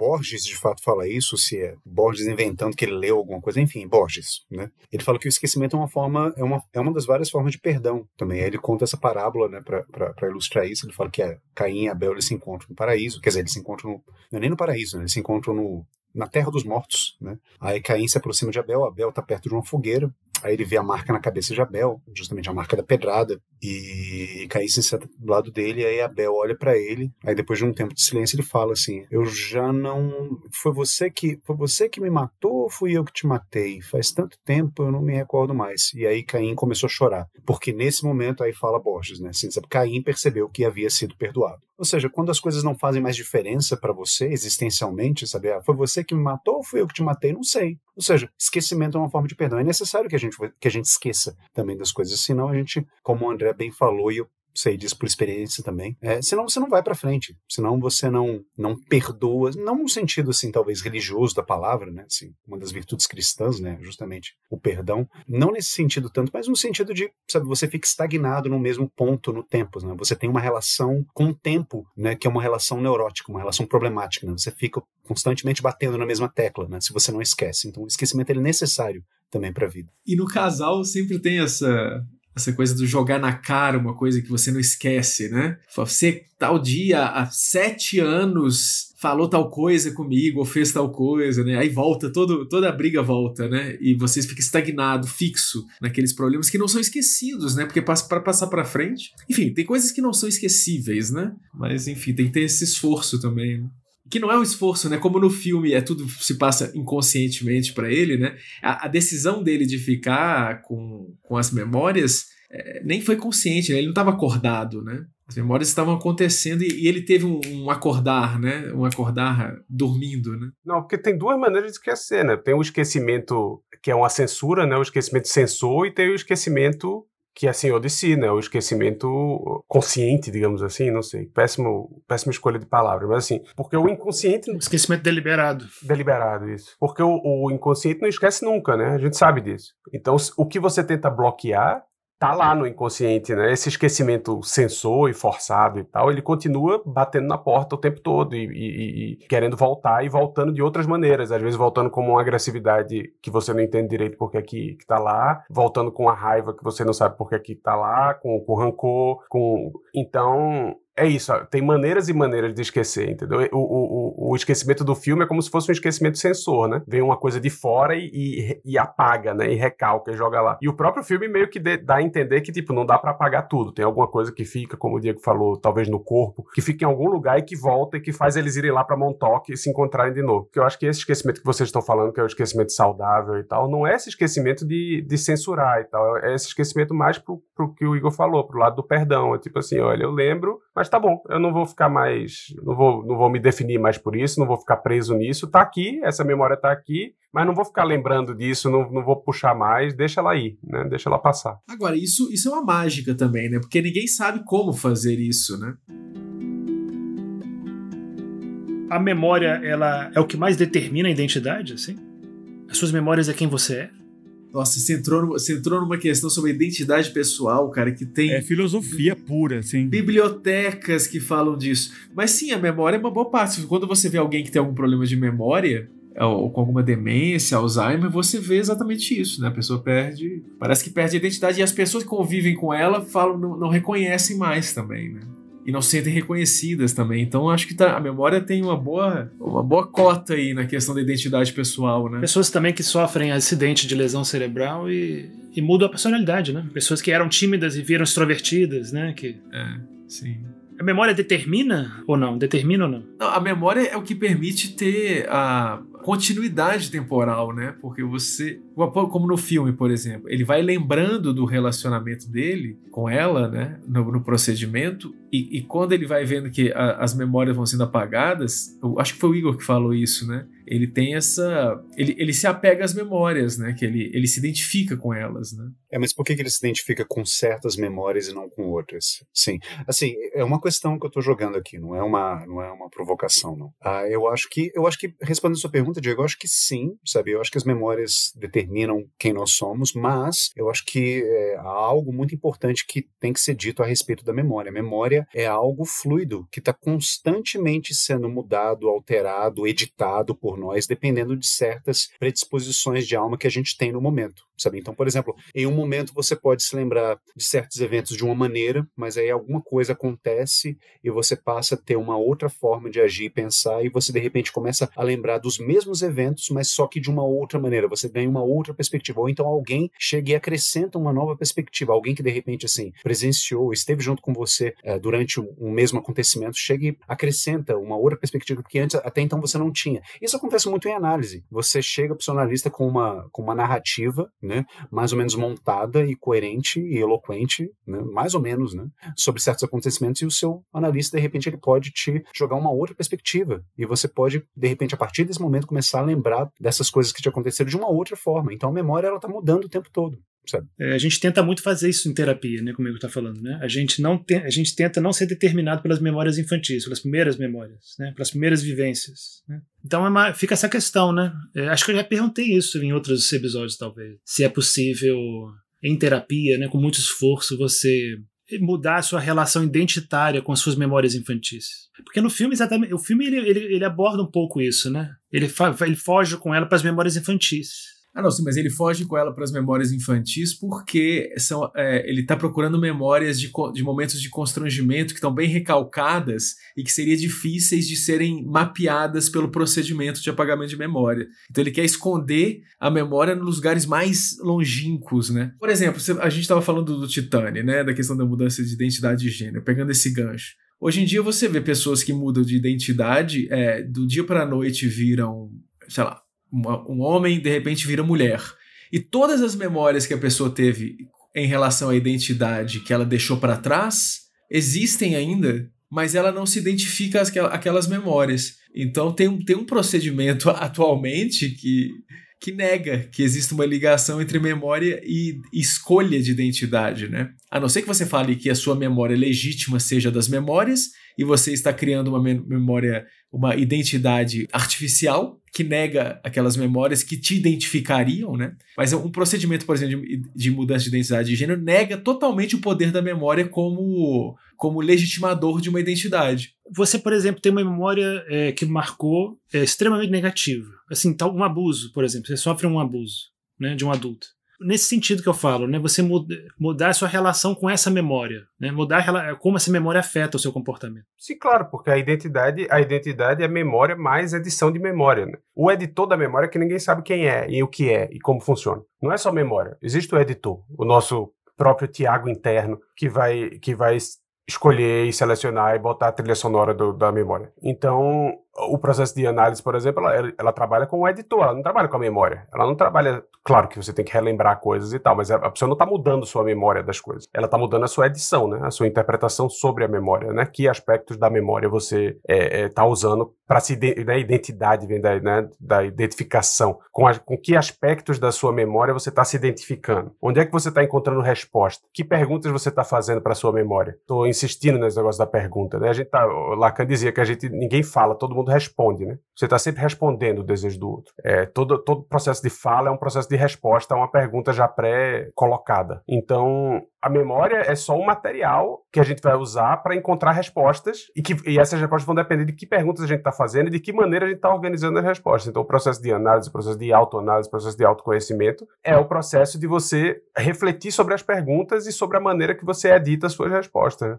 Borges de fato fala isso, se é Borges inventando que ele leu alguma coisa, enfim, Borges, né? Ele fala que o esquecimento é uma forma, é uma, é uma das várias formas de perdão também. Aí ele conta essa parábola, né, para ilustrar isso. Ele fala que é Caim e Abel eles se encontram no paraíso, quer dizer, eles se encontram no, não é nem no paraíso, né? Eles se encontram no, na terra dos mortos, né? Aí Caim se aproxima de Abel, Abel está perto de uma fogueira, Aí ele vê a marca na cabeça de Abel, justamente a marca da pedrada, e Caim se senta do lado dele, aí Abel olha para ele, aí depois de um tempo de silêncio ele fala assim: "Eu já não foi você que foi você que me matou ou fui eu que te matei? Faz tanto tempo eu não me recordo mais". E aí Caim começou a chorar, porque nesse momento aí fala Borges, né? Assim, Caim percebeu que havia sido perdoado. Ou seja, quando as coisas não fazem mais diferença para você existencialmente, sabe? Ah, foi você que me matou ou fui eu que te matei? Não sei. Ou seja, esquecimento é uma forma de perdão. É necessário que a gente, que a gente esqueça também das coisas, senão a gente, como o André bem falou, e eu sei disso por experiência também. É, senão você não vai para frente, senão você não não perdoa, não no sentido assim talvez religioso da palavra, né? Assim, uma das virtudes cristãs, né? Justamente o perdão, não nesse sentido tanto, mas no sentido de, sabe, você fica estagnado no mesmo ponto no tempo, né? Você tem uma relação com o tempo, né? Que é uma relação neurótica, uma relação problemática, né? Você fica constantemente batendo na mesma tecla, né? Se você não esquece, então o esquecimento é necessário também para a vida. E no casal sempre tem essa essa coisa do jogar na cara uma coisa que você não esquece, né? Você, tal dia, há sete anos, falou tal coisa comigo, ou fez tal coisa, né? Aí volta, todo, toda a briga volta, né? E você fica estagnado, fixo naqueles problemas que não são esquecidos, né? Porque para passar para frente. Enfim, tem coisas que não são esquecíveis, né? Mas, enfim, tem que ter esse esforço também, né? Que não é um esforço, né? Como no filme é tudo se passa inconscientemente para ele, né? A, a, decisão dele de ficar com, com as memórias é, nem foi consciente, né? Ele não estava acordado, né? As memórias estavam acontecendo e, e ele teve um, um, acordar, né? Um acordar dormindo, né? Não, porque tem duas maneiras de esquecer, né? Tem o esquecimento que é uma censura, né? O esquecimento sensor e tem o esquecimento que é Senhor de si, né? O esquecimento consciente, digamos assim, não sei. Péssimo, péssima escolha de palavra, mas assim, porque o inconsciente. Esquecimento deliberado. Deliberado, isso. Porque o, o inconsciente não esquece nunca, né? A gente sabe disso. Então, o que você tenta bloquear tá lá no inconsciente, né? Esse esquecimento sensor e forçado e tal, ele continua batendo na porta o tempo todo e, e, e, querendo voltar e voltando de outras maneiras, às vezes voltando com uma agressividade que você não entende direito porque é que, que tá lá, voltando com a raiva que você não sabe porque é que tá lá, com, com rancor, com então é isso, tem maneiras e maneiras de esquecer, entendeu? O, o, o, esquecimento do filme é como se fosse um esquecimento sensor, né? Vem uma coisa de fora e, e, e apaga, né? E recalca e joga lá. E o próprio filme meio que de, dá a entender que, tipo, não dá para apagar tudo. Tem alguma coisa que fica, como o Diego falou, talvez no corpo, que fica em algum lugar e que volta e que faz eles irem lá pra Montauk e se encontrarem de novo. Porque eu acho que esse esquecimento que vocês estão falando, que é o esquecimento saudável e tal, não é esse esquecimento de, de censurar e tal. É esse esquecimento mais pro, pro que o Igor falou, pro lado do perdão. É tipo assim, olha, eu lembro, mas tá bom, eu não vou ficar mais, não vou, não vou me definir mais por isso, não vou ficar preso nisso, tá aqui, essa memória tá aqui, mas não vou ficar lembrando disso, não, não vou puxar mais, deixa ela ir, né? Deixa ela passar. Agora, isso, isso é uma mágica também, né? Porque ninguém sabe como fazer isso, né? A memória, ela é o que mais determina a identidade, assim? As suas memórias é quem você é? Nossa, você entrou, você entrou numa questão sobre identidade pessoal, cara, que tem. É filosofia pura, assim. Bibliotecas que falam disso. Mas sim, a memória é uma boa parte. Quando você vê alguém que tem algum problema de memória, ou com alguma demência, Alzheimer, você vê exatamente isso, né? A pessoa perde. Parece que perde a identidade e as pessoas que convivem com ela falam, não, não reconhecem mais também, né? E não se sentem reconhecidas também. Então acho que tá, a memória tem uma boa, uma boa cota aí na questão da identidade pessoal, né? Pessoas também que sofrem acidente de lesão cerebral e, e mudam a personalidade, né? Pessoas que eram tímidas e viram extrovertidas, né? Que... É, sim. A memória determina ou não? Determina ou não? não? A memória é o que permite ter a continuidade temporal, né? Porque você, como no filme, por exemplo, ele vai lembrando do relacionamento dele com ela, né? No, no procedimento, e, e, quando ele vai vendo que a, as memórias vão sendo apagadas, acho que foi o Igor que falou isso, né? Ele tem essa. Ele, ele se apega às memórias, né? Que ele, ele se identifica com elas, né? É, mas por que, que ele se identifica com certas memórias e não com outras? Sim. Assim, é uma questão que eu estou jogando aqui, não é uma, não é uma provocação, não. Ah, eu acho que, eu acho que, respondendo a sua pergunta, Diego, eu acho que sim, sabe? Eu acho que as memórias determinam quem nós somos, mas eu acho que é, há algo muito importante que tem que ser dito a respeito da memória. A memória é algo fluido, que está constantemente sendo mudado, alterado, editado por nós, dependendo de certas predisposições de alma que a gente tem no momento sabe? Então, por exemplo, em um momento você pode se lembrar de certos eventos de uma maneira, mas aí alguma coisa acontece e você passa a ter uma outra forma de agir e pensar e você de repente começa a lembrar dos mesmos eventos, mas só que de uma outra maneira, você ganha uma outra perspectiva, ou então alguém chega e acrescenta uma nova perspectiva, alguém que de repente assim presenciou, esteve junto com você é, durante um, mesmo acontecimento, chega e acrescenta uma outra perspectiva que antes até então você não tinha. Isso acontece muito em análise. Você chega para o analista com uma com uma narrativa, né, mais ou menos montada e coerente e eloquente, né, mais ou menos, né, sobre certos acontecimentos e o seu analista de repente ele pode te jogar uma outra perspectiva e você pode de repente a partir desse momento começar a lembrar dessas coisas que te aconteceram de uma outra forma. Então a memória ela está mudando o tempo todo. É, a gente tenta muito fazer isso em terapia, né, como eu está falando, né? A gente não te, a gente tenta não ser determinado pelas memórias infantis, pelas primeiras memórias, né, pelas primeiras vivências, né? Então é uma, fica essa questão, né? É, acho que eu já perguntei isso em outros episódios talvez, se é possível em terapia, né, com muito esforço você mudar a sua relação identitária com as suas memórias infantis. Porque no filme, exatamente, o filme ele, ele, ele aborda um pouco isso, né? Ele, fa, ele foge com ela para as memórias infantis. Ah, não, sim, mas ele foge com ela para as memórias infantis porque são, é, ele está procurando memórias de, de momentos de constrangimento que estão bem recalcadas e que seriam difíceis de serem mapeadas pelo procedimento de apagamento de memória. Então ele quer esconder a memória nos lugares mais longínquos, né? Por exemplo, a gente estava falando do Titane, né? Da questão da mudança de identidade de gênero, pegando esse gancho. Hoje em dia você vê pessoas que mudam de identidade, é, do dia para a noite viram, sei lá, uma, um homem de repente vira mulher. E todas as memórias que a pessoa teve em relação à identidade que ela deixou para trás existem ainda, mas ela não se identifica aquelas memórias. Então tem um, tem um procedimento [laughs] atualmente que, que nega que existe uma ligação entre memória e escolha de identidade, né? A não ser que você fale que a sua memória legítima seja das memórias e você está criando uma memória, uma identidade artificial que nega aquelas memórias que te identificariam, né? Mas um procedimento, por exemplo, de, de mudança de identidade de gênero nega totalmente o poder da memória como, como legitimador de uma identidade. Você, por exemplo, tem uma memória é, que marcou é, extremamente negativa. Assim, tal, um abuso, por exemplo. Você sofre um abuso né, de um adulto nesse sentido que eu falo, né? Você muda, mudar a sua relação com essa memória, né? Mudar como essa memória afeta o seu comportamento. Sim, claro, porque a identidade, a identidade é memória mais edição de memória. Né? O editor da memória é que ninguém sabe quem é e o que é e como funciona. Não é só memória. Existe o editor, o nosso próprio Tiago interno que vai que vai escolher e selecionar e botar a trilha sonora do, da memória. Então, o processo de análise, por exemplo, ela, ela, trabalha com o editor, ela não trabalha com a memória. Ela não trabalha. Claro que você tem que relembrar coisas e tal, mas a, pessoa não está mudando sua memória das coisas. Ela está mudando a sua edição, né? A sua interpretação sobre a memória, né? Que aspectos da memória você está é, é, tá usando para se né, identidade vem da, né, da identificação. Com, a, com que aspectos da sua memória você está se identificando? Onde é que você está encontrando resposta? Que perguntas você está fazendo para sua memória? Estou insistindo nesse negócio da pergunta, né? A gente tá, Lacan dizia que a gente ninguém fala, todo mundo responde, né? Você está sempre respondendo o desejo do outro. É, todo todo processo de fala é um processo de resposta a uma pergunta já pré-colocada. Então, a memória é só um material que a gente vai usar para encontrar respostas e que e essas respostas vão depender de que perguntas a gente está fazendo e de que maneira a gente está organizando as respostas. Então, o processo de análise, o processo de autoanálise, o processo de autoconhecimento é o processo de você refletir sobre as perguntas e sobre a maneira que você edita as suas respostas.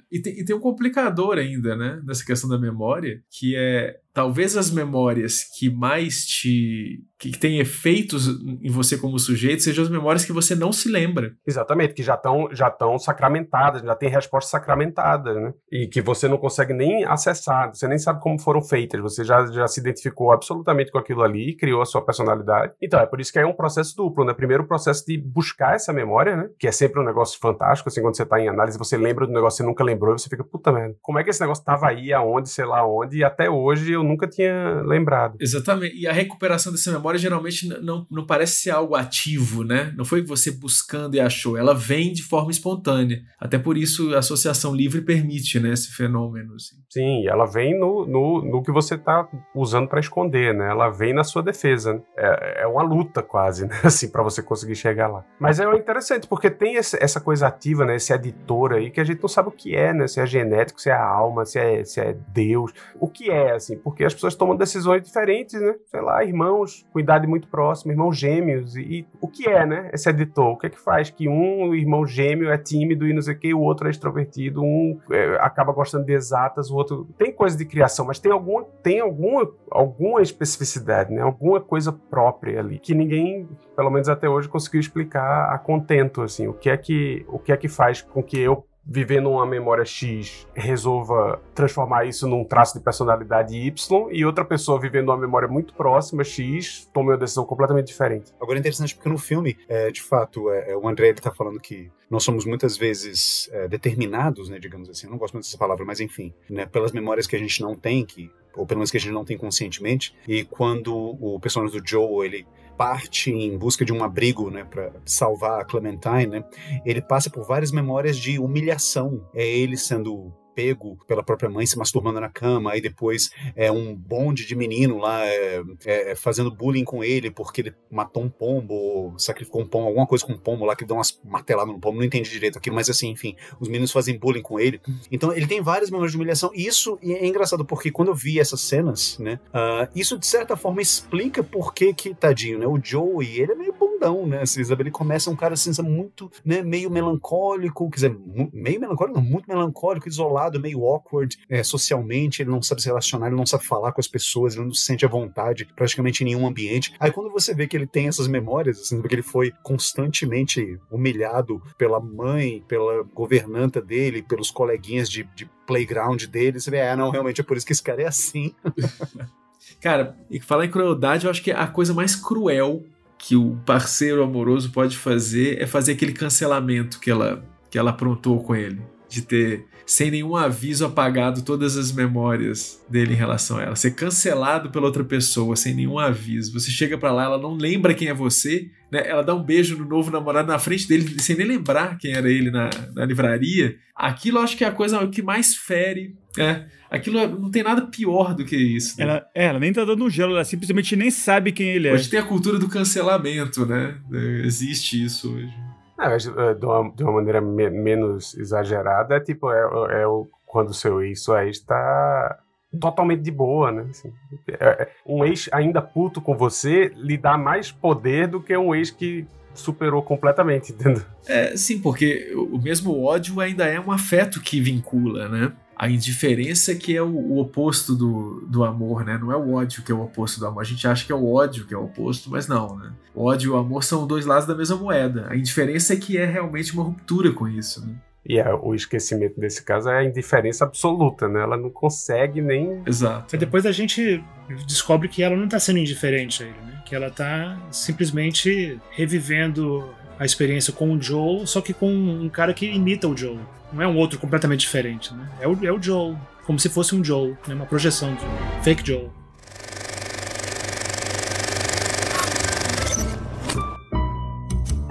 E tem, e tem um complicador ainda, né, nessa questão da memória, que é talvez as memórias que mais te. que têm efeitos em você como sujeito sejam as memórias que você não se lembra. Exatamente, que já estão já tão sacramentadas, já tem respostas sacramentadas, né? E que você não consegue nem acessar, você nem sabe como foram feitas, você já, já se identificou absolutamente com aquilo ali, criou a sua personalidade. Então, é por isso que é um processo duplo, né? Primeiro o processo de buscar essa memória, né? Que é sempre um negócio fantástico, assim, quando você está em análise, você lembra do negócio que você nunca lembrou, e você fica, puta merda, como é que esse negócio estava aí, aonde, sei lá onde, e até hoje eu nunca tinha lembrado. Exatamente. E a recuperação dessa memória geralmente não, não parece ser algo ativo, né? Não foi você buscando e achou. Ela vem de forma espontânea. Até por isso a associação livre permite né, esse fenômeno. Assim. Sim, ela vem no, no, no que você está usando para esconder, né? Ela vem na sua defesa. Né? É, é uma luta quase, [laughs] né? Assim, para você conseguir chegar lá. Mas é interessante, porque tem essa coisa ativa, né? Esse editor aí que a gente não sabe o que é, né? Se é genético, se é a alma, se é, se é Deus. O que é, assim? Porque as pessoas tomam decisões diferentes, né? Sei lá, irmãos com idade muito próxima, irmãos gêmeos. E, e, o que é, né? Esse editor? O que é que faz que um irmão gêmeo é tímido e não sei o que, o outro é extrovertido, um é, acaba gostando de exatas, o outro. Tem coisa de criação, mas tem alguma, tem alguma, alguma especificidade, né? Alguma coisa própria ali que ninguém, pelo menos até hoje, conseguiu explicar a contento, assim. O que é que, o que é que faz com que eu vivendo uma memória X resolva transformar isso num traço de personalidade Y e outra pessoa vivendo uma memória muito próxima X tome uma decisão completamente diferente. Agora é interessante porque no filme, é, de fato, é, é o André está falando que nós somos muitas vezes é, determinados, né, digamos assim, eu não gosto muito dessa palavra, mas enfim, né, pelas memórias que a gente não tem, que ou pelo menos que a gente não tem conscientemente, e quando o personagem do Joe, ele parte em busca de um abrigo, né, para salvar a Clementine, né, ele passa por várias memórias de humilhação. É ele sendo pego pela própria mãe se masturbando na cama, aí depois é um bonde de menino lá é, é, fazendo bullying com ele porque ele matou um pombo, sacrificou um pombo, alguma coisa com um pombo lá que dá umas marteladas no pombo, não entendi direito aquilo, mas assim, enfim, os meninos fazem bullying com ele. Então ele tem várias memórias de humilhação, e isso é engraçado porque quando eu vi essas cenas, né, uh, isso de certa forma explica por que que, tadinho, né, o Joey, ele é meio bundão, né, assim, ele começa um cara assim, muito, né, meio melancólico, quer dizer, meio melancólico, não, muito melancólico, isolado, isolado, meio awkward é, socialmente, ele não sabe se relacionar, ele não sabe falar com as pessoas, ele não se sente à vontade praticamente em nenhum ambiente. Aí quando você vê que ele tem essas memórias, assim, porque ele foi constantemente humilhado pela mãe, pela governanta dele, pelos coleguinhas de, de playground dele, você vê, ah, não, realmente é por isso que esse cara é assim. [laughs] Cara, e falar em crueldade, eu acho que a coisa mais cruel que o parceiro amoroso pode fazer é fazer aquele cancelamento que ela, que ela aprontou com ele. De ter sem nenhum aviso apagado todas as memórias dele em relação a ela. Ser cancelado pela outra pessoa sem nenhum aviso. Você chega para lá, ela não lembra quem é você, né? Ela dá um beijo no novo namorado na frente dele sem nem lembrar quem era ele na, na livraria. Aquilo acho que é a coisa que mais fere. É, aquilo não tem nada pior do que isso. Né? Ela, é, ela nem tá dando gelo, ela simplesmente nem sabe quem ele é. Hoje tem a cultura do cancelamento, né? Existe isso hoje. Não, mas, uh, de, uma, de uma maneira me menos exagerada, é tipo, é, é o, quando o seu ex, sua ex está totalmente de boa, né? Assim, é, é, um ex ainda puto com você lhe dá mais poder do que um ex que superou completamente, [laughs] entendeu? É, sim, porque o mesmo ódio ainda é um afeto que vincula, né? A indiferença que é o, o, oposto do, do amor, né? Não é o ódio que é o oposto do amor. A gente acha que é o ódio que é o oposto, mas não, né? O ódio e o amor são dois lados da mesma moeda. A indiferença é que é realmente uma ruptura com isso, né? E é, o esquecimento desse caso é a indiferença absoluta, né? Ela não consegue nem. Exato. E depois a gente descobre que ela não tá sendo indiferente a ele, né? Que ela tá simplesmente revivendo a experiência com o Joe, só que com um cara que imita o Joe. Não é um outro completamente diferente, né? É o, é o Joe, como se fosse um Joe, né? uma projeção de um fake Joe.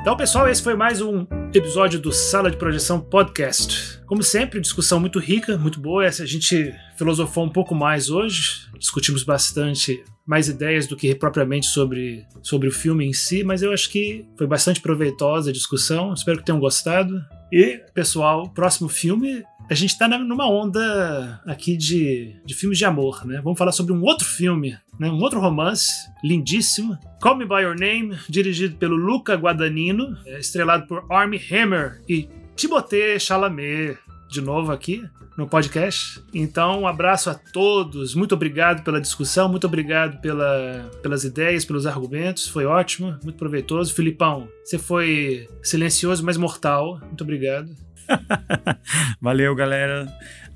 Então, pessoal, esse foi mais um episódio do Sala de Projeção Podcast. Como sempre, discussão muito rica, muito boa. Essa a gente filosofou um pouco mais hoje, discutimos bastante mais ideias do que propriamente sobre, sobre o filme em si, mas eu acho que foi bastante proveitosa a discussão. Espero que tenham gostado. E, pessoal, próximo filme a gente tá numa onda aqui de, de filmes de amor, né? Vamos falar sobre um outro filme, né? Um outro romance lindíssimo. Call Me By Your Name, dirigido pelo Luca Guadagnino, é, estrelado por Armie Hammer e Timothée Chalamet, de novo aqui no podcast. Então, um abraço a todos. Muito obrigado pela discussão, muito obrigado pela, pelas ideias, pelos argumentos. Foi ótimo, muito proveitoso. Filipão, você foi silencioso, mas mortal. Muito obrigado. [laughs] Valeu, galera.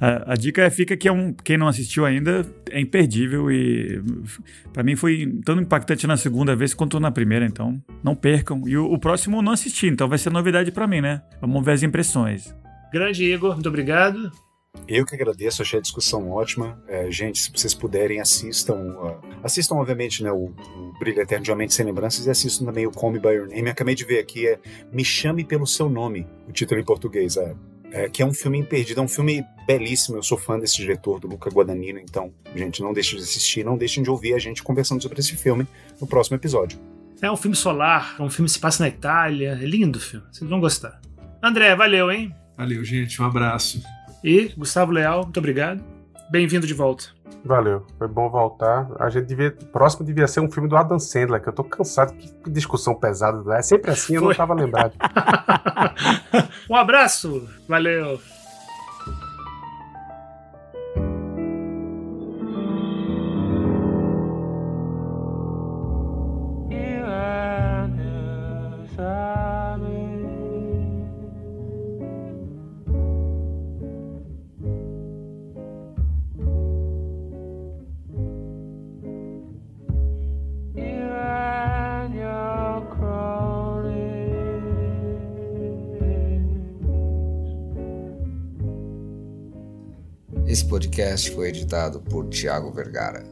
A, a, dica é, fica que é um, quem não assistiu ainda é imperdível e para mim foi tão impactante na segunda vez quanto na primeira, então não percam. E o, o próximo não assisti, então vai ser novidade para mim, né? Vamos ver as impressões. Grande Igor, muito obrigado. Eu que agradeço, achei a discussão ótima. É, gente, se vocês puderem, assistam. Uh, assistam, obviamente, né, o, o Brilho Eterno de Uma Mente Sem Lembranças e assistam também o Call Me By Your Name. Acabei de ver aqui, é Me Chame Pelo Seu Nome, o título em português. É, é, que é um filme imperdido, é um filme belíssimo. Eu sou fã desse diretor, do Luca Guadagnino. Então, gente, não deixem de assistir, não deixem de ouvir a gente conversando sobre esse filme no próximo episódio. É um filme solar, é um filme que se passa na Itália. É lindo o filme, vocês vão gostar. André, valeu, hein? Valeu, gente. Um abraço. E Gustavo Leal, muito obrigado. Bem-vindo de volta. Valeu, foi bom voltar. A gente devia. Próximo devia ser um filme do Adam Sandler, que eu tô cansado. Que discussão pesada. É sempre assim, eu foi. não tava lembrado. [laughs] um abraço, valeu. Podcast foi editado por Tiago Vergara.